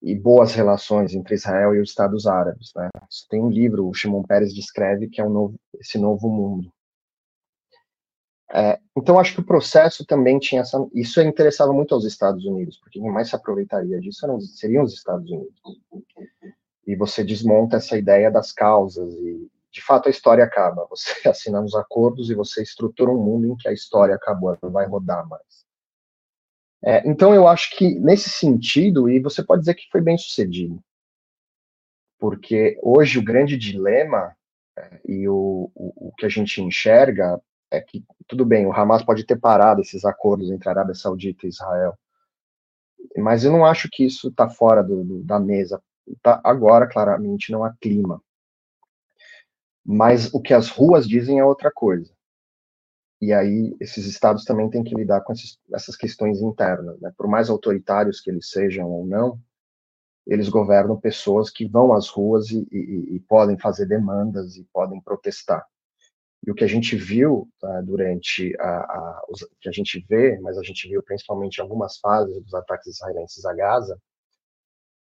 e boas relações entre Israel e os Estados Árabes. Né? Tem um livro, o Shimon Peres descreve que é um novo, esse novo mundo. É, então, acho que o processo também tinha essa. Isso interessava muito aos Estados Unidos, porque quem mais se aproveitaria disso eram, seriam os Estados Unidos. E você desmonta essa ideia das causas e, de fato a história acaba. Você assina os acordos e você estrutura um mundo em que a história acabou, não vai rodar mais. É, então eu acho que nesse sentido, e você pode dizer que foi bem sucedido, porque hoje o grande dilema é, e o, o, o, que a gente enxerga é que, tudo bem, o Hamas pode ter parado esses acordos entre a Arábia Saudita e Israel, mas eu não acho que isso está fora do, do, da mesa. Tá, agora, claramente, não há clima mas o que as ruas dizem é outra coisa. E aí esses estados também têm que lidar com esses, essas questões internas, né? Por mais autoritários que eles sejam ou não, eles governam pessoas que vão às ruas e, e, e podem fazer demandas e podem protestar. E o que a gente viu tá, durante a, a os, que a gente vê, mas a gente viu principalmente algumas fases dos ataques israelenses a Gaza,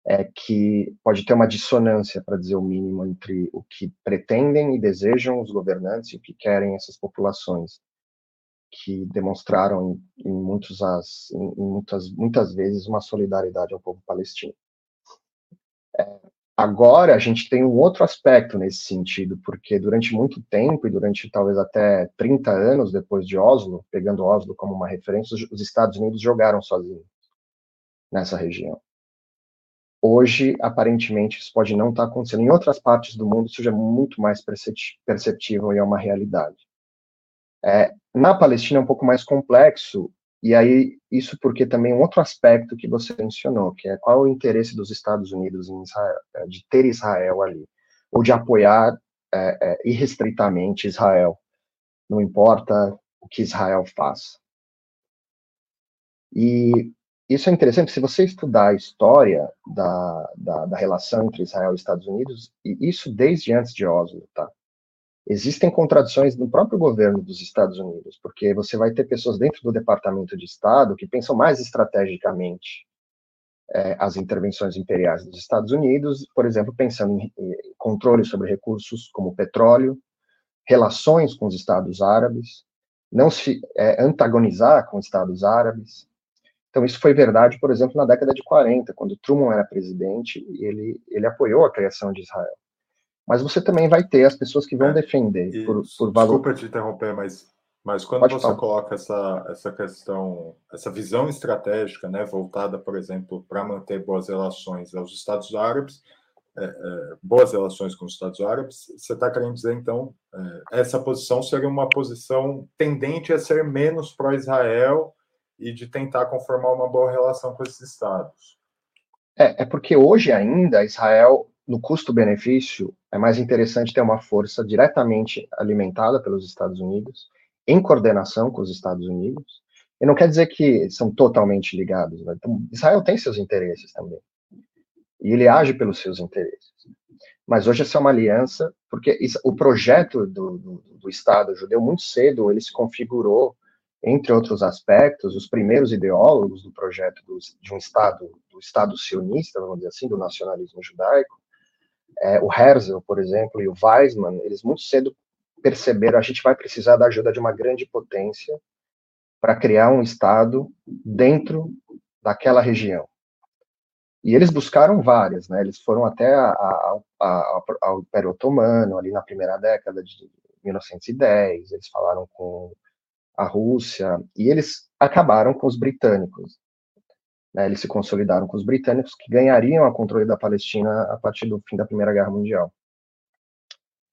é que pode ter uma dissonância, para dizer o mínimo, entre o que pretendem e desejam os governantes e o que querem essas populações, que demonstraram em, em muitos as, em, em muitas, muitas vezes uma solidariedade ao povo palestino. É, agora a gente tem um outro aspecto nesse sentido, porque durante muito tempo, e durante talvez até 30 anos depois de Oslo, pegando Oslo como uma referência, os Estados Unidos jogaram sozinhos nessa região Hoje, aparentemente, isso pode não estar tá acontecendo. Em outras partes do mundo, isso já é muito mais perceptível e é uma realidade. É, na Palestina é um pouco mais complexo, e aí isso porque também um outro aspecto que você mencionou, que é qual é o interesse dos Estados Unidos em Israel, é, de ter Israel ali, ou de apoiar é, é, irrestritamente Israel, não importa o que Israel faça. E isso é interessante, se você estudar a história da, da, da, relação entre Israel e Estados Unidos, e isso desde antes de Oslo, tá? Existem contradições no próprio governo dos Estados Unidos, porque você vai ter pessoas dentro do Departamento de Estado que pensam mais estrategicamente é, as intervenções imperiais dos Estados Unidos, por exemplo, pensando em, em controle sobre recursos como petróleo, relações com os Estados Árabes, não se é, antagonizar com os Estados Árabes, então, isso foi verdade, por exemplo, na década de 40, quando Truman era presidente, ele, ele apoiou a criação de Israel. Mas você também vai ter as pessoas que vão é, defender por, por valor. Desculpa te interromper, mas Mas quando Pode você falar. coloca essa, essa questão, essa visão estratégica, né, voltada, por exemplo, para manter boas relações aos Estados Árabes, é, é, boas relações com os Estados Árabes, você está querendo dizer, então, é, essa posição seria uma posição tendente a ser menos pró-Israel e de tentar conformar uma boa relação com esses Estados. É, é porque hoje ainda Israel, no custo-benefício, é mais interessante ter uma força diretamente alimentada pelos Estados Unidos em coordenação com os Estados Unidos. E não quer dizer que são totalmente ligados. Né? Então, Israel tem seus interesses também. E ele age pelos seus interesses. Mas hoje essa é uma aliança, porque isso, o projeto do, do, do, Estado judeu, muito cedo, ele se configurou, entre outros aspectos, os primeiros ideólogos do projeto do, de um Estado, do Estado sionista, vamos dizer assim, do nacionalismo judaico, é, o Herzl, por exemplo, e o Weizmann, eles muito cedo perceberam a gente vai precisar da ajuda de uma grande potência para criar um Estado dentro daquela região. E eles buscaram várias, né? Eles foram até a, a, a, ao Império Otomano, ali na primeira década de 1910, eles falaram com a Rússia, e eles acabaram com os britânicos. Né? Eles se consolidaram com os britânicos, que ganhariam a controle da Palestina a partir do fim da Primeira Guerra Mundial.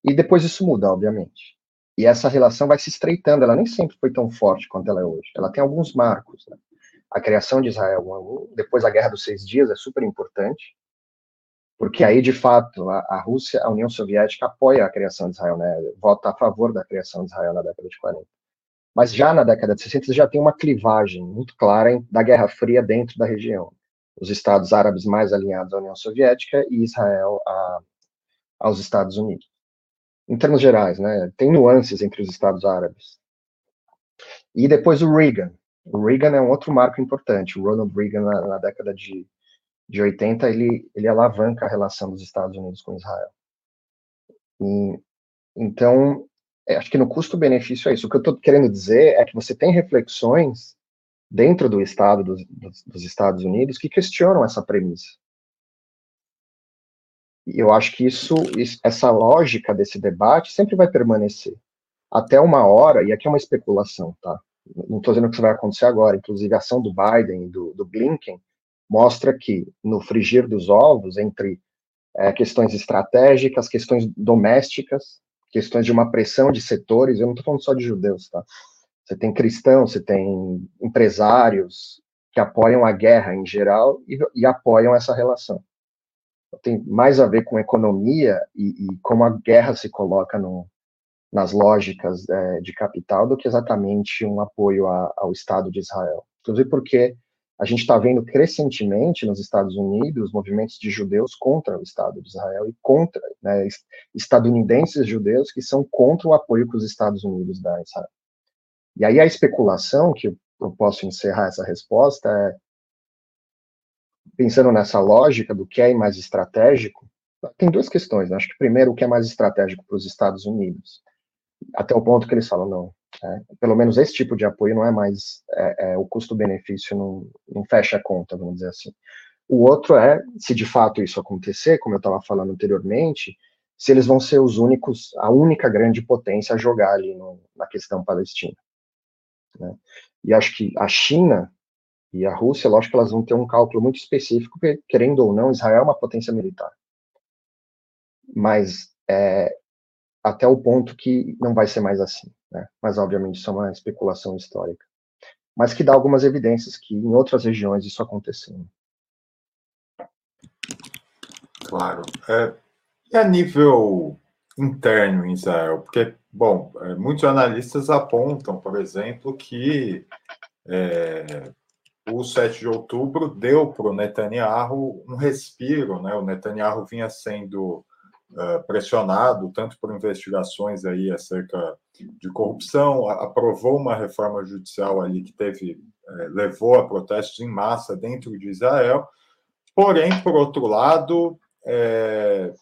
E depois isso muda, obviamente. E essa relação vai se estreitando, ela nem sempre foi tão forte quanto ela é hoje. Ela tem alguns marcos. Né? A criação de Israel, depois da Guerra dos Seis Dias, é super importante, porque aí, de fato, a, a Rússia, a União Soviética apoia a criação de Israel, né? vota a favor da criação de Israel na década de 40. Mas já na década de 60 já tem uma clivagem muito clara da Guerra Fria dentro da região. Os Estados Árabes mais alinhados à União Soviética e Israel a, aos Estados Unidos em termos gerais, né? Tem nuances entre os Estados Árabes. E depois o Reagan. O Reagan é um outro marco importante. O Ronald Reagan, na, na década de, de 80, ele, ele alavanca a relação dos Estados Unidos com Israel. E, então, é, acho que no custo-benefício é isso. O que eu estou querendo dizer é que você tem reflexões dentro do Estado dos, dos, dos Estados Unidos que questionam essa premissa. E eu acho que isso, essa lógica desse debate sempre vai permanecer. Até uma hora, e aqui é uma especulação, tá? Não estou dizendo que isso vai acontecer agora, inclusive a ação do Biden e do, do Blinken mostra que no frigir dos ovos, entre é, questões estratégicas, questões domésticas, questões de uma pressão de setores, eu não estou falando só de judeus, tá? Você tem cristãos, você tem empresários que apoiam a guerra em geral e, e apoiam essa relação tem mais a ver com economia e, e como a guerra se coloca no, nas lógicas é, de capital do que exatamente um apoio a, ao Estado de Israel. Inclusive porque a gente está vendo crescentemente nos Estados Unidos movimentos de judeus contra o Estado de Israel e contra né, estadunidenses judeus que são contra o apoio que os Estados Unidos dão a Israel. E aí a especulação que eu posso encerrar essa resposta é pensando nessa lógica do que é mais estratégico, tem duas questões. Né? Acho que primeiro, o que é mais estratégico para os Estados Unidos, até o ponto que eles falam, não, é, pelo menos esse tipo de apoio não é mais, é, é, o custo-benefício não, não fecha a conta, vamos dizer assim. O outro é, se de fato isso acontecer, como eu estava falando anteriormente, se eles vão ser os únicos, a única grande potência a jogar ali no, na questão palestina. Né? E acho que a China e a Rússia, lógico que elas vão ter um cálculo muito específico, porque, querendo ou não, Israel é uma potência militar. Mas é, até o ponto que não vai ser mais assim. Né? Mas, obviamente, isso é uma especulação histórica. Mas que dá algumas evidências que em outras regiões isso aconteceu. Claro. É, e a nível interno em Israel? Porque, bom, é, muitos analistas apontam, por exemplo, que é, o 7 de outubro deu para o Netanyahu um respiro, né? O Netanyahu vinha sendo pressionado tanto por investigações aí acerca de corrupção, aprovou uma reforma judicial ali que teve uh, levou a protestos em massa dentro de Israel. Porém, por outro lado, é,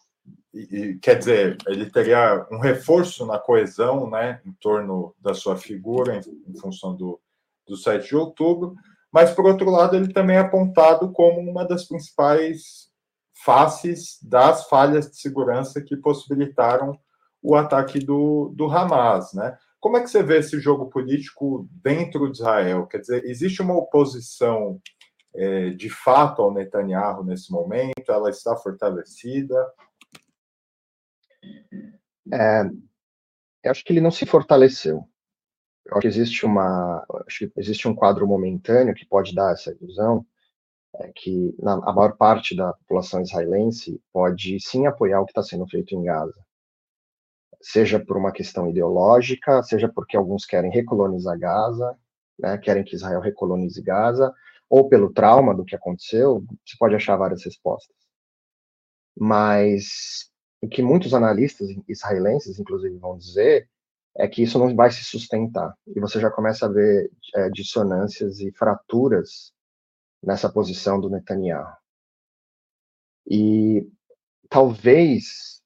e, quer dizer, ele teria um reforço na coesão, né, em torno da sua figura, em, em função do, do 7 de outubro, mas, por outro lado, ele também é apontado como uma das principais faces das falhas de segurança que possibilitaram o ataque do, do Hamas, né? Como é que você vê esse jogo político dentro de Israel? Quer dizer, existe uma oposição é, de fato ao Netanyahu nesse momento? Ela está fortalecida? É, eu acho que ele não se fortaleceu. Eu acho que existe uma, acho que existe um quadro momentâneo que pode dar essa ilusão, é que na, a maior parte da população israelense pode sim apoiar o que está sendo feito em Gaza, seja por uma questão ideológica, seja porque alguns querem recolonizar Gaza, né, querem que Israel recolonize Gaza, ou pelo trauma do que aconteceu, você pode achar várias respostas. Mas o que muitos analistas israelenses, inclusive, vão dizer é que isso não vai se sustentar. E você já começa a ver é, dissonâncias e fraturas nessa posição do Netanyahu. E talvez,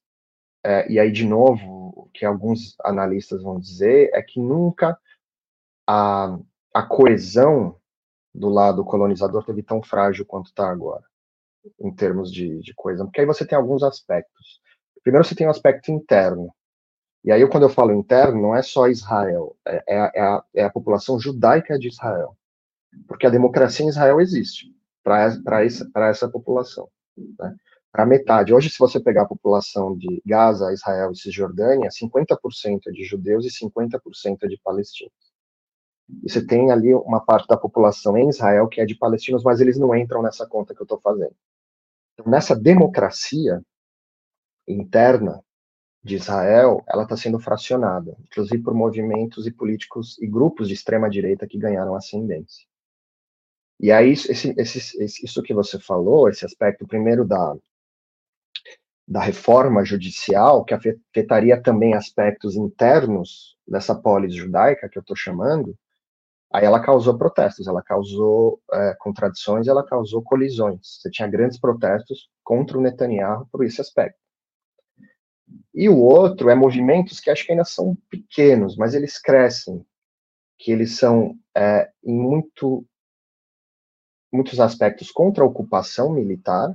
é, e aí de novo, o que alguns analistas vão dizer é que nunca a, a coesão do lado colonizador teve tão frágil quanto está agora, em termos de, de coesão, porque aí você tem alguns aspectos. Primeiro, você tem o um aspecto interno. E aí, quando eu falo interno, não é só Israel, é, é, é, a, é a população judaica de Israel. Porque a democracia em Israel existe para essa, essa população. Né? Para metade. Hoje, se você pegar a população de Gaza, Israel e Cisjordânia, 50% é de judeus e 50% é de palestinos. E você tem ali uma parte da população em Israel que é de palestinos, mas eles não entram nessa conta que eu estou fazendo. Então, nessa democracia interna de Israel, ela está sendo fracionada, inclusive por movimentos e políticos e grupos de extrema direita que ganharam ascendência. E aí, esse, esse, isso que você falou, esse aspecto, primeiro, da, da reforma judicial, que afetaria também aspectos internos dessa polis judaica, que eu estou chamando, aí ela causou protestos, ela causou é, contradições, ela causou colisões. Você tinha grandes protestos contra o Netanyahu por esse aspecto. E o outro é movimentos que acho que ainda são pequenos, mas eles crescem, que eles são é, em muito muitos aspectos contra a ocupação militar.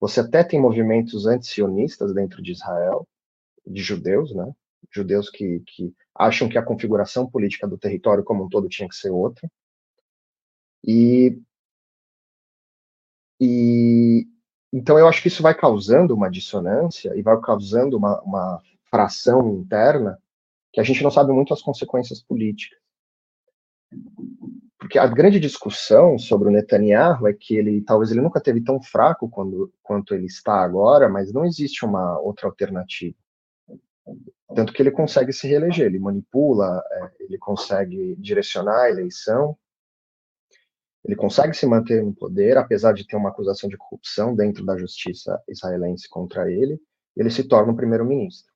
Você até tem movimentos anti-sionistas dentro de Israel, de judeus, né? Judeus que, que acham que a configuração política do território como um todo tinha que ser outra. E, e então eu acho que isso vai causando uma dissonância e vai causando uma, uma fração interna que a gente não sabe muito as consequências políticas. Porque a grande discussão sobre o Netanyahu é que ele talvez ele nunca teve tão fraco quando, quanto ele está agora, mas não existe uma outra alternativa. Tanto que ele consegue se reeleger, ele manipula, é, ele consegue direcionar a eleição, ele consegue se manter no poder, apesar de ter uma acusação de corrupção dentro da justiça israelense contra ele, ele se torna o primeiro-ministro.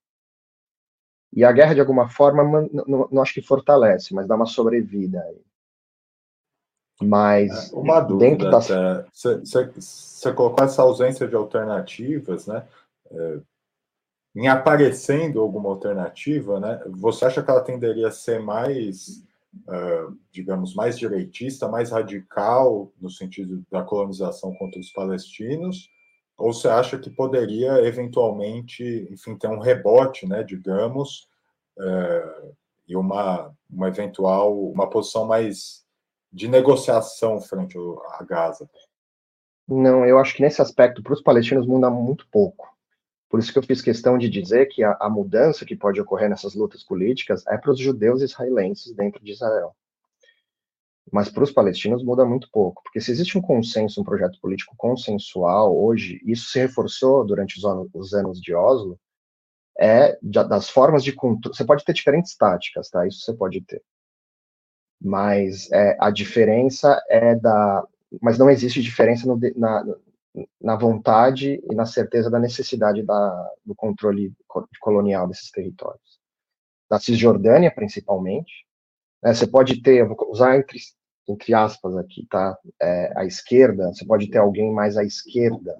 E a guerra, de alguma forma, não, não acho que fortalece, mas dá uma sobrevida a ele. Mas é, uma dúvida, da... você, colocou essa ausência de alternativas, né? É, em aparecendo alguma alternativa, né? Você acha que ela tenderia a ser mais, uh, digamos, mais direitista, mais radical no sentido da colonização contra os palestinos? Ou você acha que poderia eventualmente, enfim, ter um rebote, né? Digamos, uh, e uma, uma eventual, uma posição mais de negociação frente a Gaza? Não, eu acho que nesse aspecto, para os palestinos, muda muito pouco. Por isso que eu fiz questão de dizer que a, a mudança que pode ocorrer nessas lutas políticas é para os judeus israelenses dentro de Israel. Mas para os palestinos muda muito pouco, porque se existe um consenso, um projeto político consensual hoje, isso se reforçou durante os, anos, os anos de Oslo, é das formas de. Você pode ter diferentes táticas, tá? Isso você pode ter mas é, a diferença é da. Mas não existe diferença no, na, na vontade e na certeza da necessidade da, do controle colonial desses territórios. Da Cisjordânia, principalmente, né, você pode ter, vou usar entre, entre aspas aqui, tá? É, a esquerda, você pode ter alguém mais à esquerda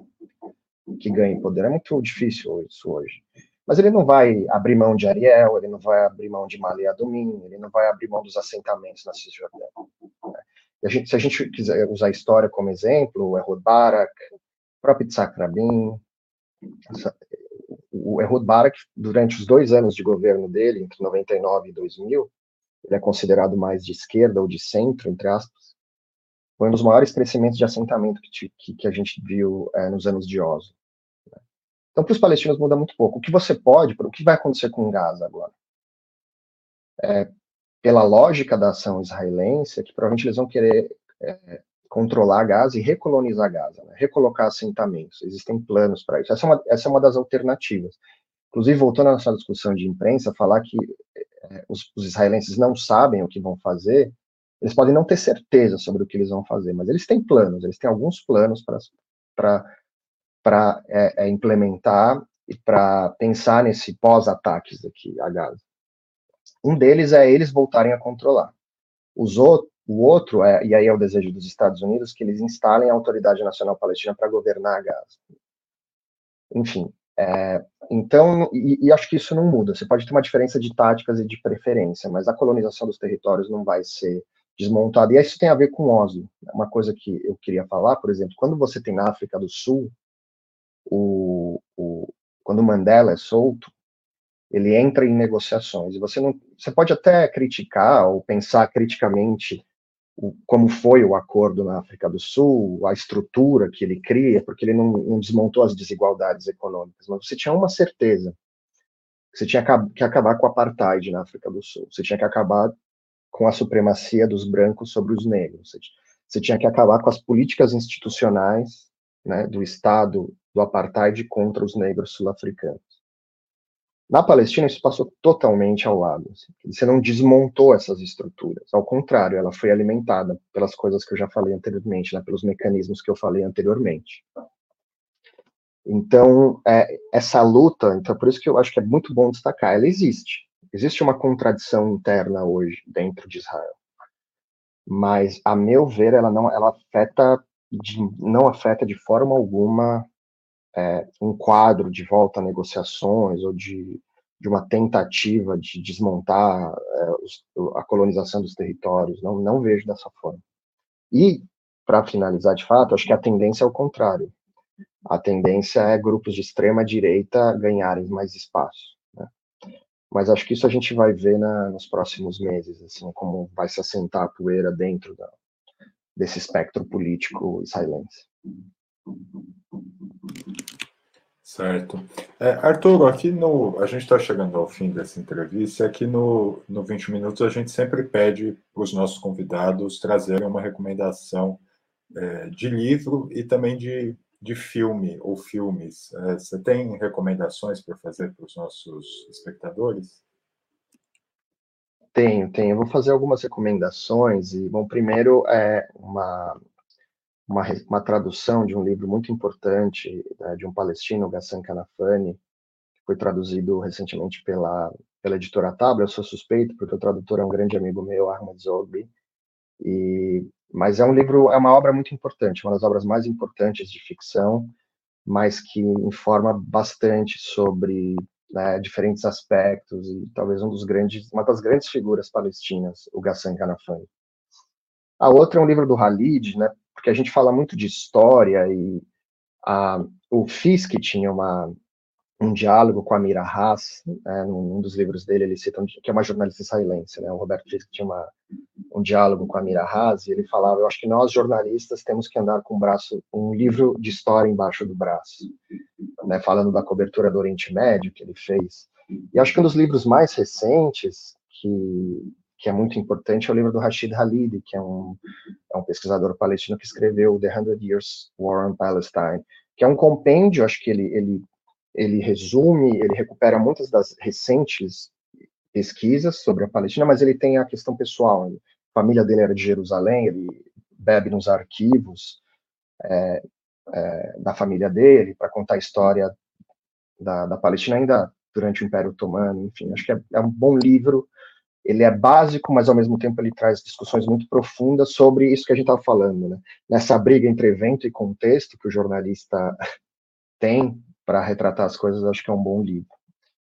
que ganhe poder. É muito difícil isso hoje. Mas ele não vai abrir mão de Ariel, ele não vai abrir mão de Malé Adumim, ele não vai abrir mão dos assentamentos na Cisjordânia. Né? A gente, se a gente quiser usar a história como exemplo, é Barak, o próprio Tzak Rabin, o Ehud Barak, durante os dois anos de governo dele, entre 99 e 2000, ele é considerado mais de esquerda ou de centro, entre aspas, foi um dos maiores crescimentos de assentamento que, que, que a gente viu é, nos anos de Oslo. Então, para os palestinos muda muito pouco. O que você pode, o que vai acontecer com Gaza agora? É, pela lógica da ação israelense, é que provavelmente eles vão querer é, controlar Gaza e recolonizar Gaza, né? recolocar assentamentos. Existem planos para isso. Essa é, uma, essa é uma das alternativas. Inclusive, voltando à nossa discussão de imprensa, falar que é, os, os, israelenses não sabem o que vão fazer, eles podem não ter certeza sobre o que eles vão fazer, mas eles têm planos, eles têm alguns planos para é, é, implementar e para pensar nesse pós-ataques aqui a Gaza. Um deles é eles voltarem a controlar. Os o outro, é, e aí é o desejo dos Estados Unidos, que eles instalem a Autoridade Nacional Palestina para governar a Gaza. Enfim, é, então, e, e, acho que isso não muda. Você pode ter uma diferença de táticas e de preferência, mas a colonização dos territórios não vai ser desmontada. E isso tem a ver com Oslo. Uma coisa que eu queria falar, por exemplo, quando você tem na África do Sul, o, o, quando Mandela é solto, ele entra em negociações. Você não, você pode até criticar ou pensar criticamente o, como foi o acordo na África do Sul, a estrutura que ele cria, porque ele não, não desmontou as desigualdades econômicas, mas você tinha uma certeza. Você tinha que acabar com o apartheid na África do Sul. Você tinha que acabar com a supremacia dos brancos sobre os negros. Você tinha que acabar com as políticas institucionais né, do Estado do apartheid contra os negros sul-africanos. Na Palestina, isso passou totalmente ao lado. Assim. Você não desmontou essas estruturas. Ao contrário, ela foi alimentada pelas coisas que eu já falei anteriormente, né, pelos mecanismos que eu falei anteriormente. Então, é, essa luta, então por isso que eu acho que é muito bom destacar, ela existe. Existe uma contradição interna hoje dentro de Israel. Mas, a meu ver, ela não ela afeta de, não afeta de forma alguma é, um quadro de volta a negociações ou de, de uma tentativa de desmontar é, os, a colonização dos territórios. Não, não vejo dessa forma. E, para finalizar de fato, acho que a tendência é o contrário. A tendência é grupos de extrema direita ganharem mais espaço. Né? Mas acho que isso a gente vai ver na, nos próximos meses, assim, como vai se assentar a poeira dentro da, desse espectro político israelense. Certo. É, Arthur, aqui no. A gente está chegando ao fim dessa entrevista. Aqui no, no 20 Minutos, a gente sempre pede para os nossos convidados trazerem uma recomendação é, de livro e também de, de filme ou filmes. É, você tem recomendações para fazer para os nossos espectadores? Tenho, tenho. Eu vou fazer algumas recomendações. E, bom, primeiro é uma uma, uma tradução de um livro muito importante né, de um palestino, Ghassan Kanafani, que foi traduzido recentemente pela, pela editora Tabla. Eu sou suspeito, porque o tradutor é um grande amigo meu, Ahmed Zogby. E, mas é um livro, é uma obra muito importante, uma das obras mais importantes de ficção, mas que informa bastante sobre né, diferentes aspectos e talvez um dos grandes, uma das grandes figuras palestinas, o Ghassan Kanafani. A outra é um livro do Halid, né, porque a gente fala muito de história e a, o Fisk tinha uma, um diálogo com a Mira Haas, né, num, dos livros dele ele cita, que é uma jornalista israelense, né, o Roberto Fisk tinha uma, um diálogo com a Mira Haas, e ele falava, eu acho que nós jornalistas temos que andar com um braço, um livro de história embaixo do braço, né, falando da cobertura do Oriente Médio que ele fez, e acho que um dos livros mais recentes que que é muito importante, é o livro do Rashid Khalid, que é um, é um pesquisador palestino que escreveu The Hundred Years War on Palestine, que é um compêndio, acho que ele, ele, ele resume, ele recupera muitas das recentes pesquisas sobre a Palestina, mas ele tem a questão pessoal. a família dele era de Jerusalém, ele bebe nos arquivos é, é, da família dele para contar a história da, da Palestina ainda durante o Império Otomano, enfim, acho que é, é um bom livro ele é básico, mas ao mesmo tempo ele traz discussões muito profundas sobre isso que a gente estava falando, né? Nessa briga entre evento e contexto que o jornalista tem para retratar as coisas, acho que é um bom livro.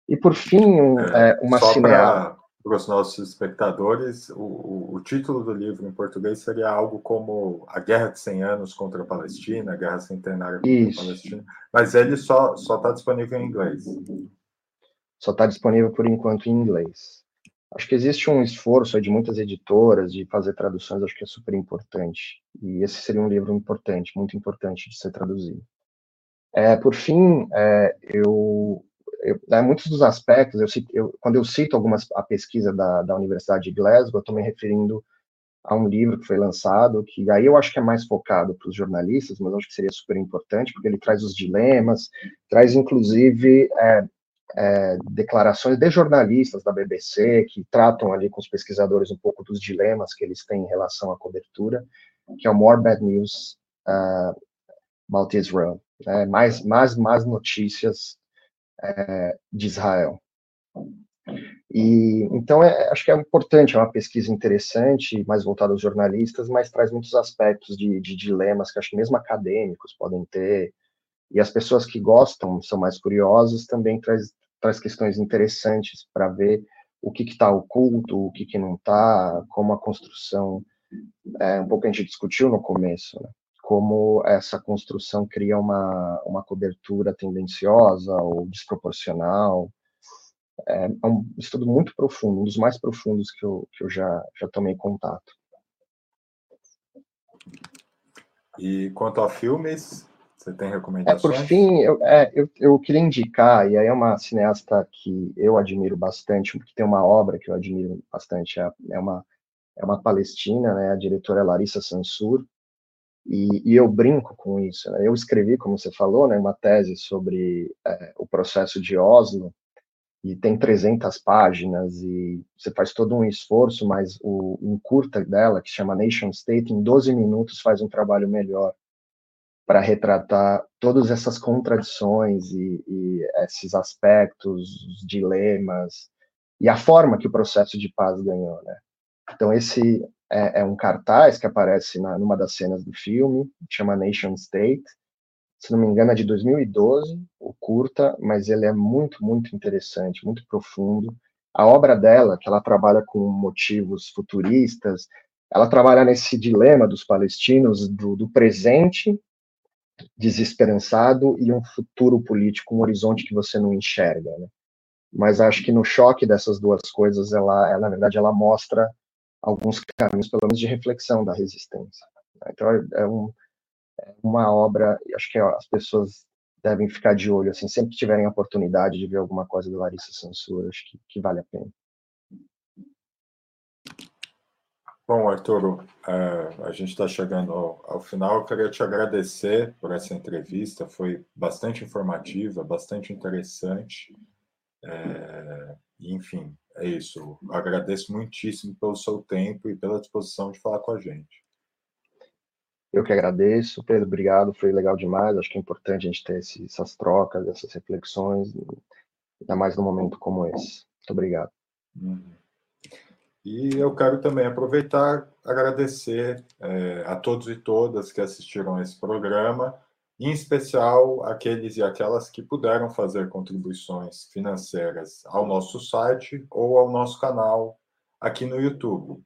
E por fim, um, é, é uma cineasta. para os nossos espectadores, o, o, título do livro em português seria algo como A Guerra de 100 Anos contra a Palestina, a Guerra Centenária contra Isso. a Palestina, mas ele só está disponível em inglês. Só está disponível por enquanto em inglês. Acho que existe um esforço de muitas editoras de fazer traduções, acho que é super importante. E esse seria um livro importante, muito importante de ser traduzido. É, por fim, é, eu, eu né, muitos dos aspectos, eu, eu, quando eu cito algumas a pesquisa da, da Universidade de Glasgow, eu estou me referindo a um livro que foi lançado, que aí eu acho que é mais focado para os jornalistas, mas acho que seria super importante, porque ele traz os dilemas, traz inclusive é, é, declarações de jornalistas da BBC que tratam ali com os pesquisadores um pouco dos dilemas que eles têm em relação à cobertura, que é o More Bad News uh, About Israel, né? mais, mais, mais notícias é, de Israel. E então é, acho que é importante, é uma pesquisa interessante, mais voltada aos jornalistas, mas traz muitos aspectos de, de dilemas que acho que mesmo acadêmicos podem ter, e as pessoas que gostam, são mais curiosas, também traz, traz questões interessantes para ver o que está oculto, o que, que não está, como a construção, é, um pouco a gente discutiu no começo, né? como essa construção cria uma, uma cobertura tendenciosa ou desproporcional. É, é um estudo muito profundo, um dos mais profundos que eu, que eu já, já tomei contato. E quanto a filmes, você tem recomendações? É, por fim, eu, é, eu, eu queria indicar, e aí é uma cineasta que eu admiro bastante, que tem uma obra que eu admiro bastante, é, é uma, é uma palestina, né, a diretora é Larissa Sansur, e, e, eu brinco com isso. Né? Eu escrevi, como você falou, né, uma tese sobre é, o processo de Oslo, e tem 300 páginas, e você faz todo um esforço, mas o um curta dela, que chama Nation State, em 12 minutos faz um trabalho melhor para retratar todas essas contradições e, e, esses aspectos, os dilemas e a forma que o processo de paz ganhou, né? Então esse é, é um cartaz que aparece na, numa das cenas do filme, chama Nation State. Se não me engano é de 2012, o curta, mas ele é muito muito interessante, muito profundo. A obra dela, que ela trabalha com motivos futuristas, ela trabalha nesse dilema dos palestinos do, do presente desesperançado e um futuro político, um horizonte que você não enxerga, né? Mas acho que no choque dessas duas coisas, ela, ela na verdade, ela mostra alguns caminhos, pelo menos, de reflexão da resistência. Né? Então, é, é, um, é uma obra, acho que as pessoas devem ficar de olho, assim, sempre que tiverem a oportunidade de ver alguma coisa do Larissa Sansura, acho que, que vale a pena. Bom, Arturo, é, a gente está chegando ao, final. Eu queria te agradecer por essa entrevista. Foi bastante informativa, bastante interessante. É, enfim, é isso. agradeço muitíssimo pelo seu tempo e pela disposição de falar com a gente. Eu que agradeço, Pedro. Obrigado. Foi legal demais. Acho que é importante a gente ter essas trocas, essas reflexões, ainda mais num momento como esse. Muito obrigado. Uhum. E eu quero também aproveitar agradecer é, a todos e todas que assistiram a esse programa, em especial aqueles e aquelas que puderam fazer contribuições financeiras ao nosso site ou ao nosso canal aqui no YouTube.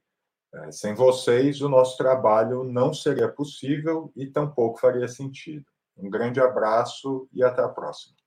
É, sem vocês, o nosso trabalho não seria possível e tampouco faria sentido. Um grande abraço e até a próxima.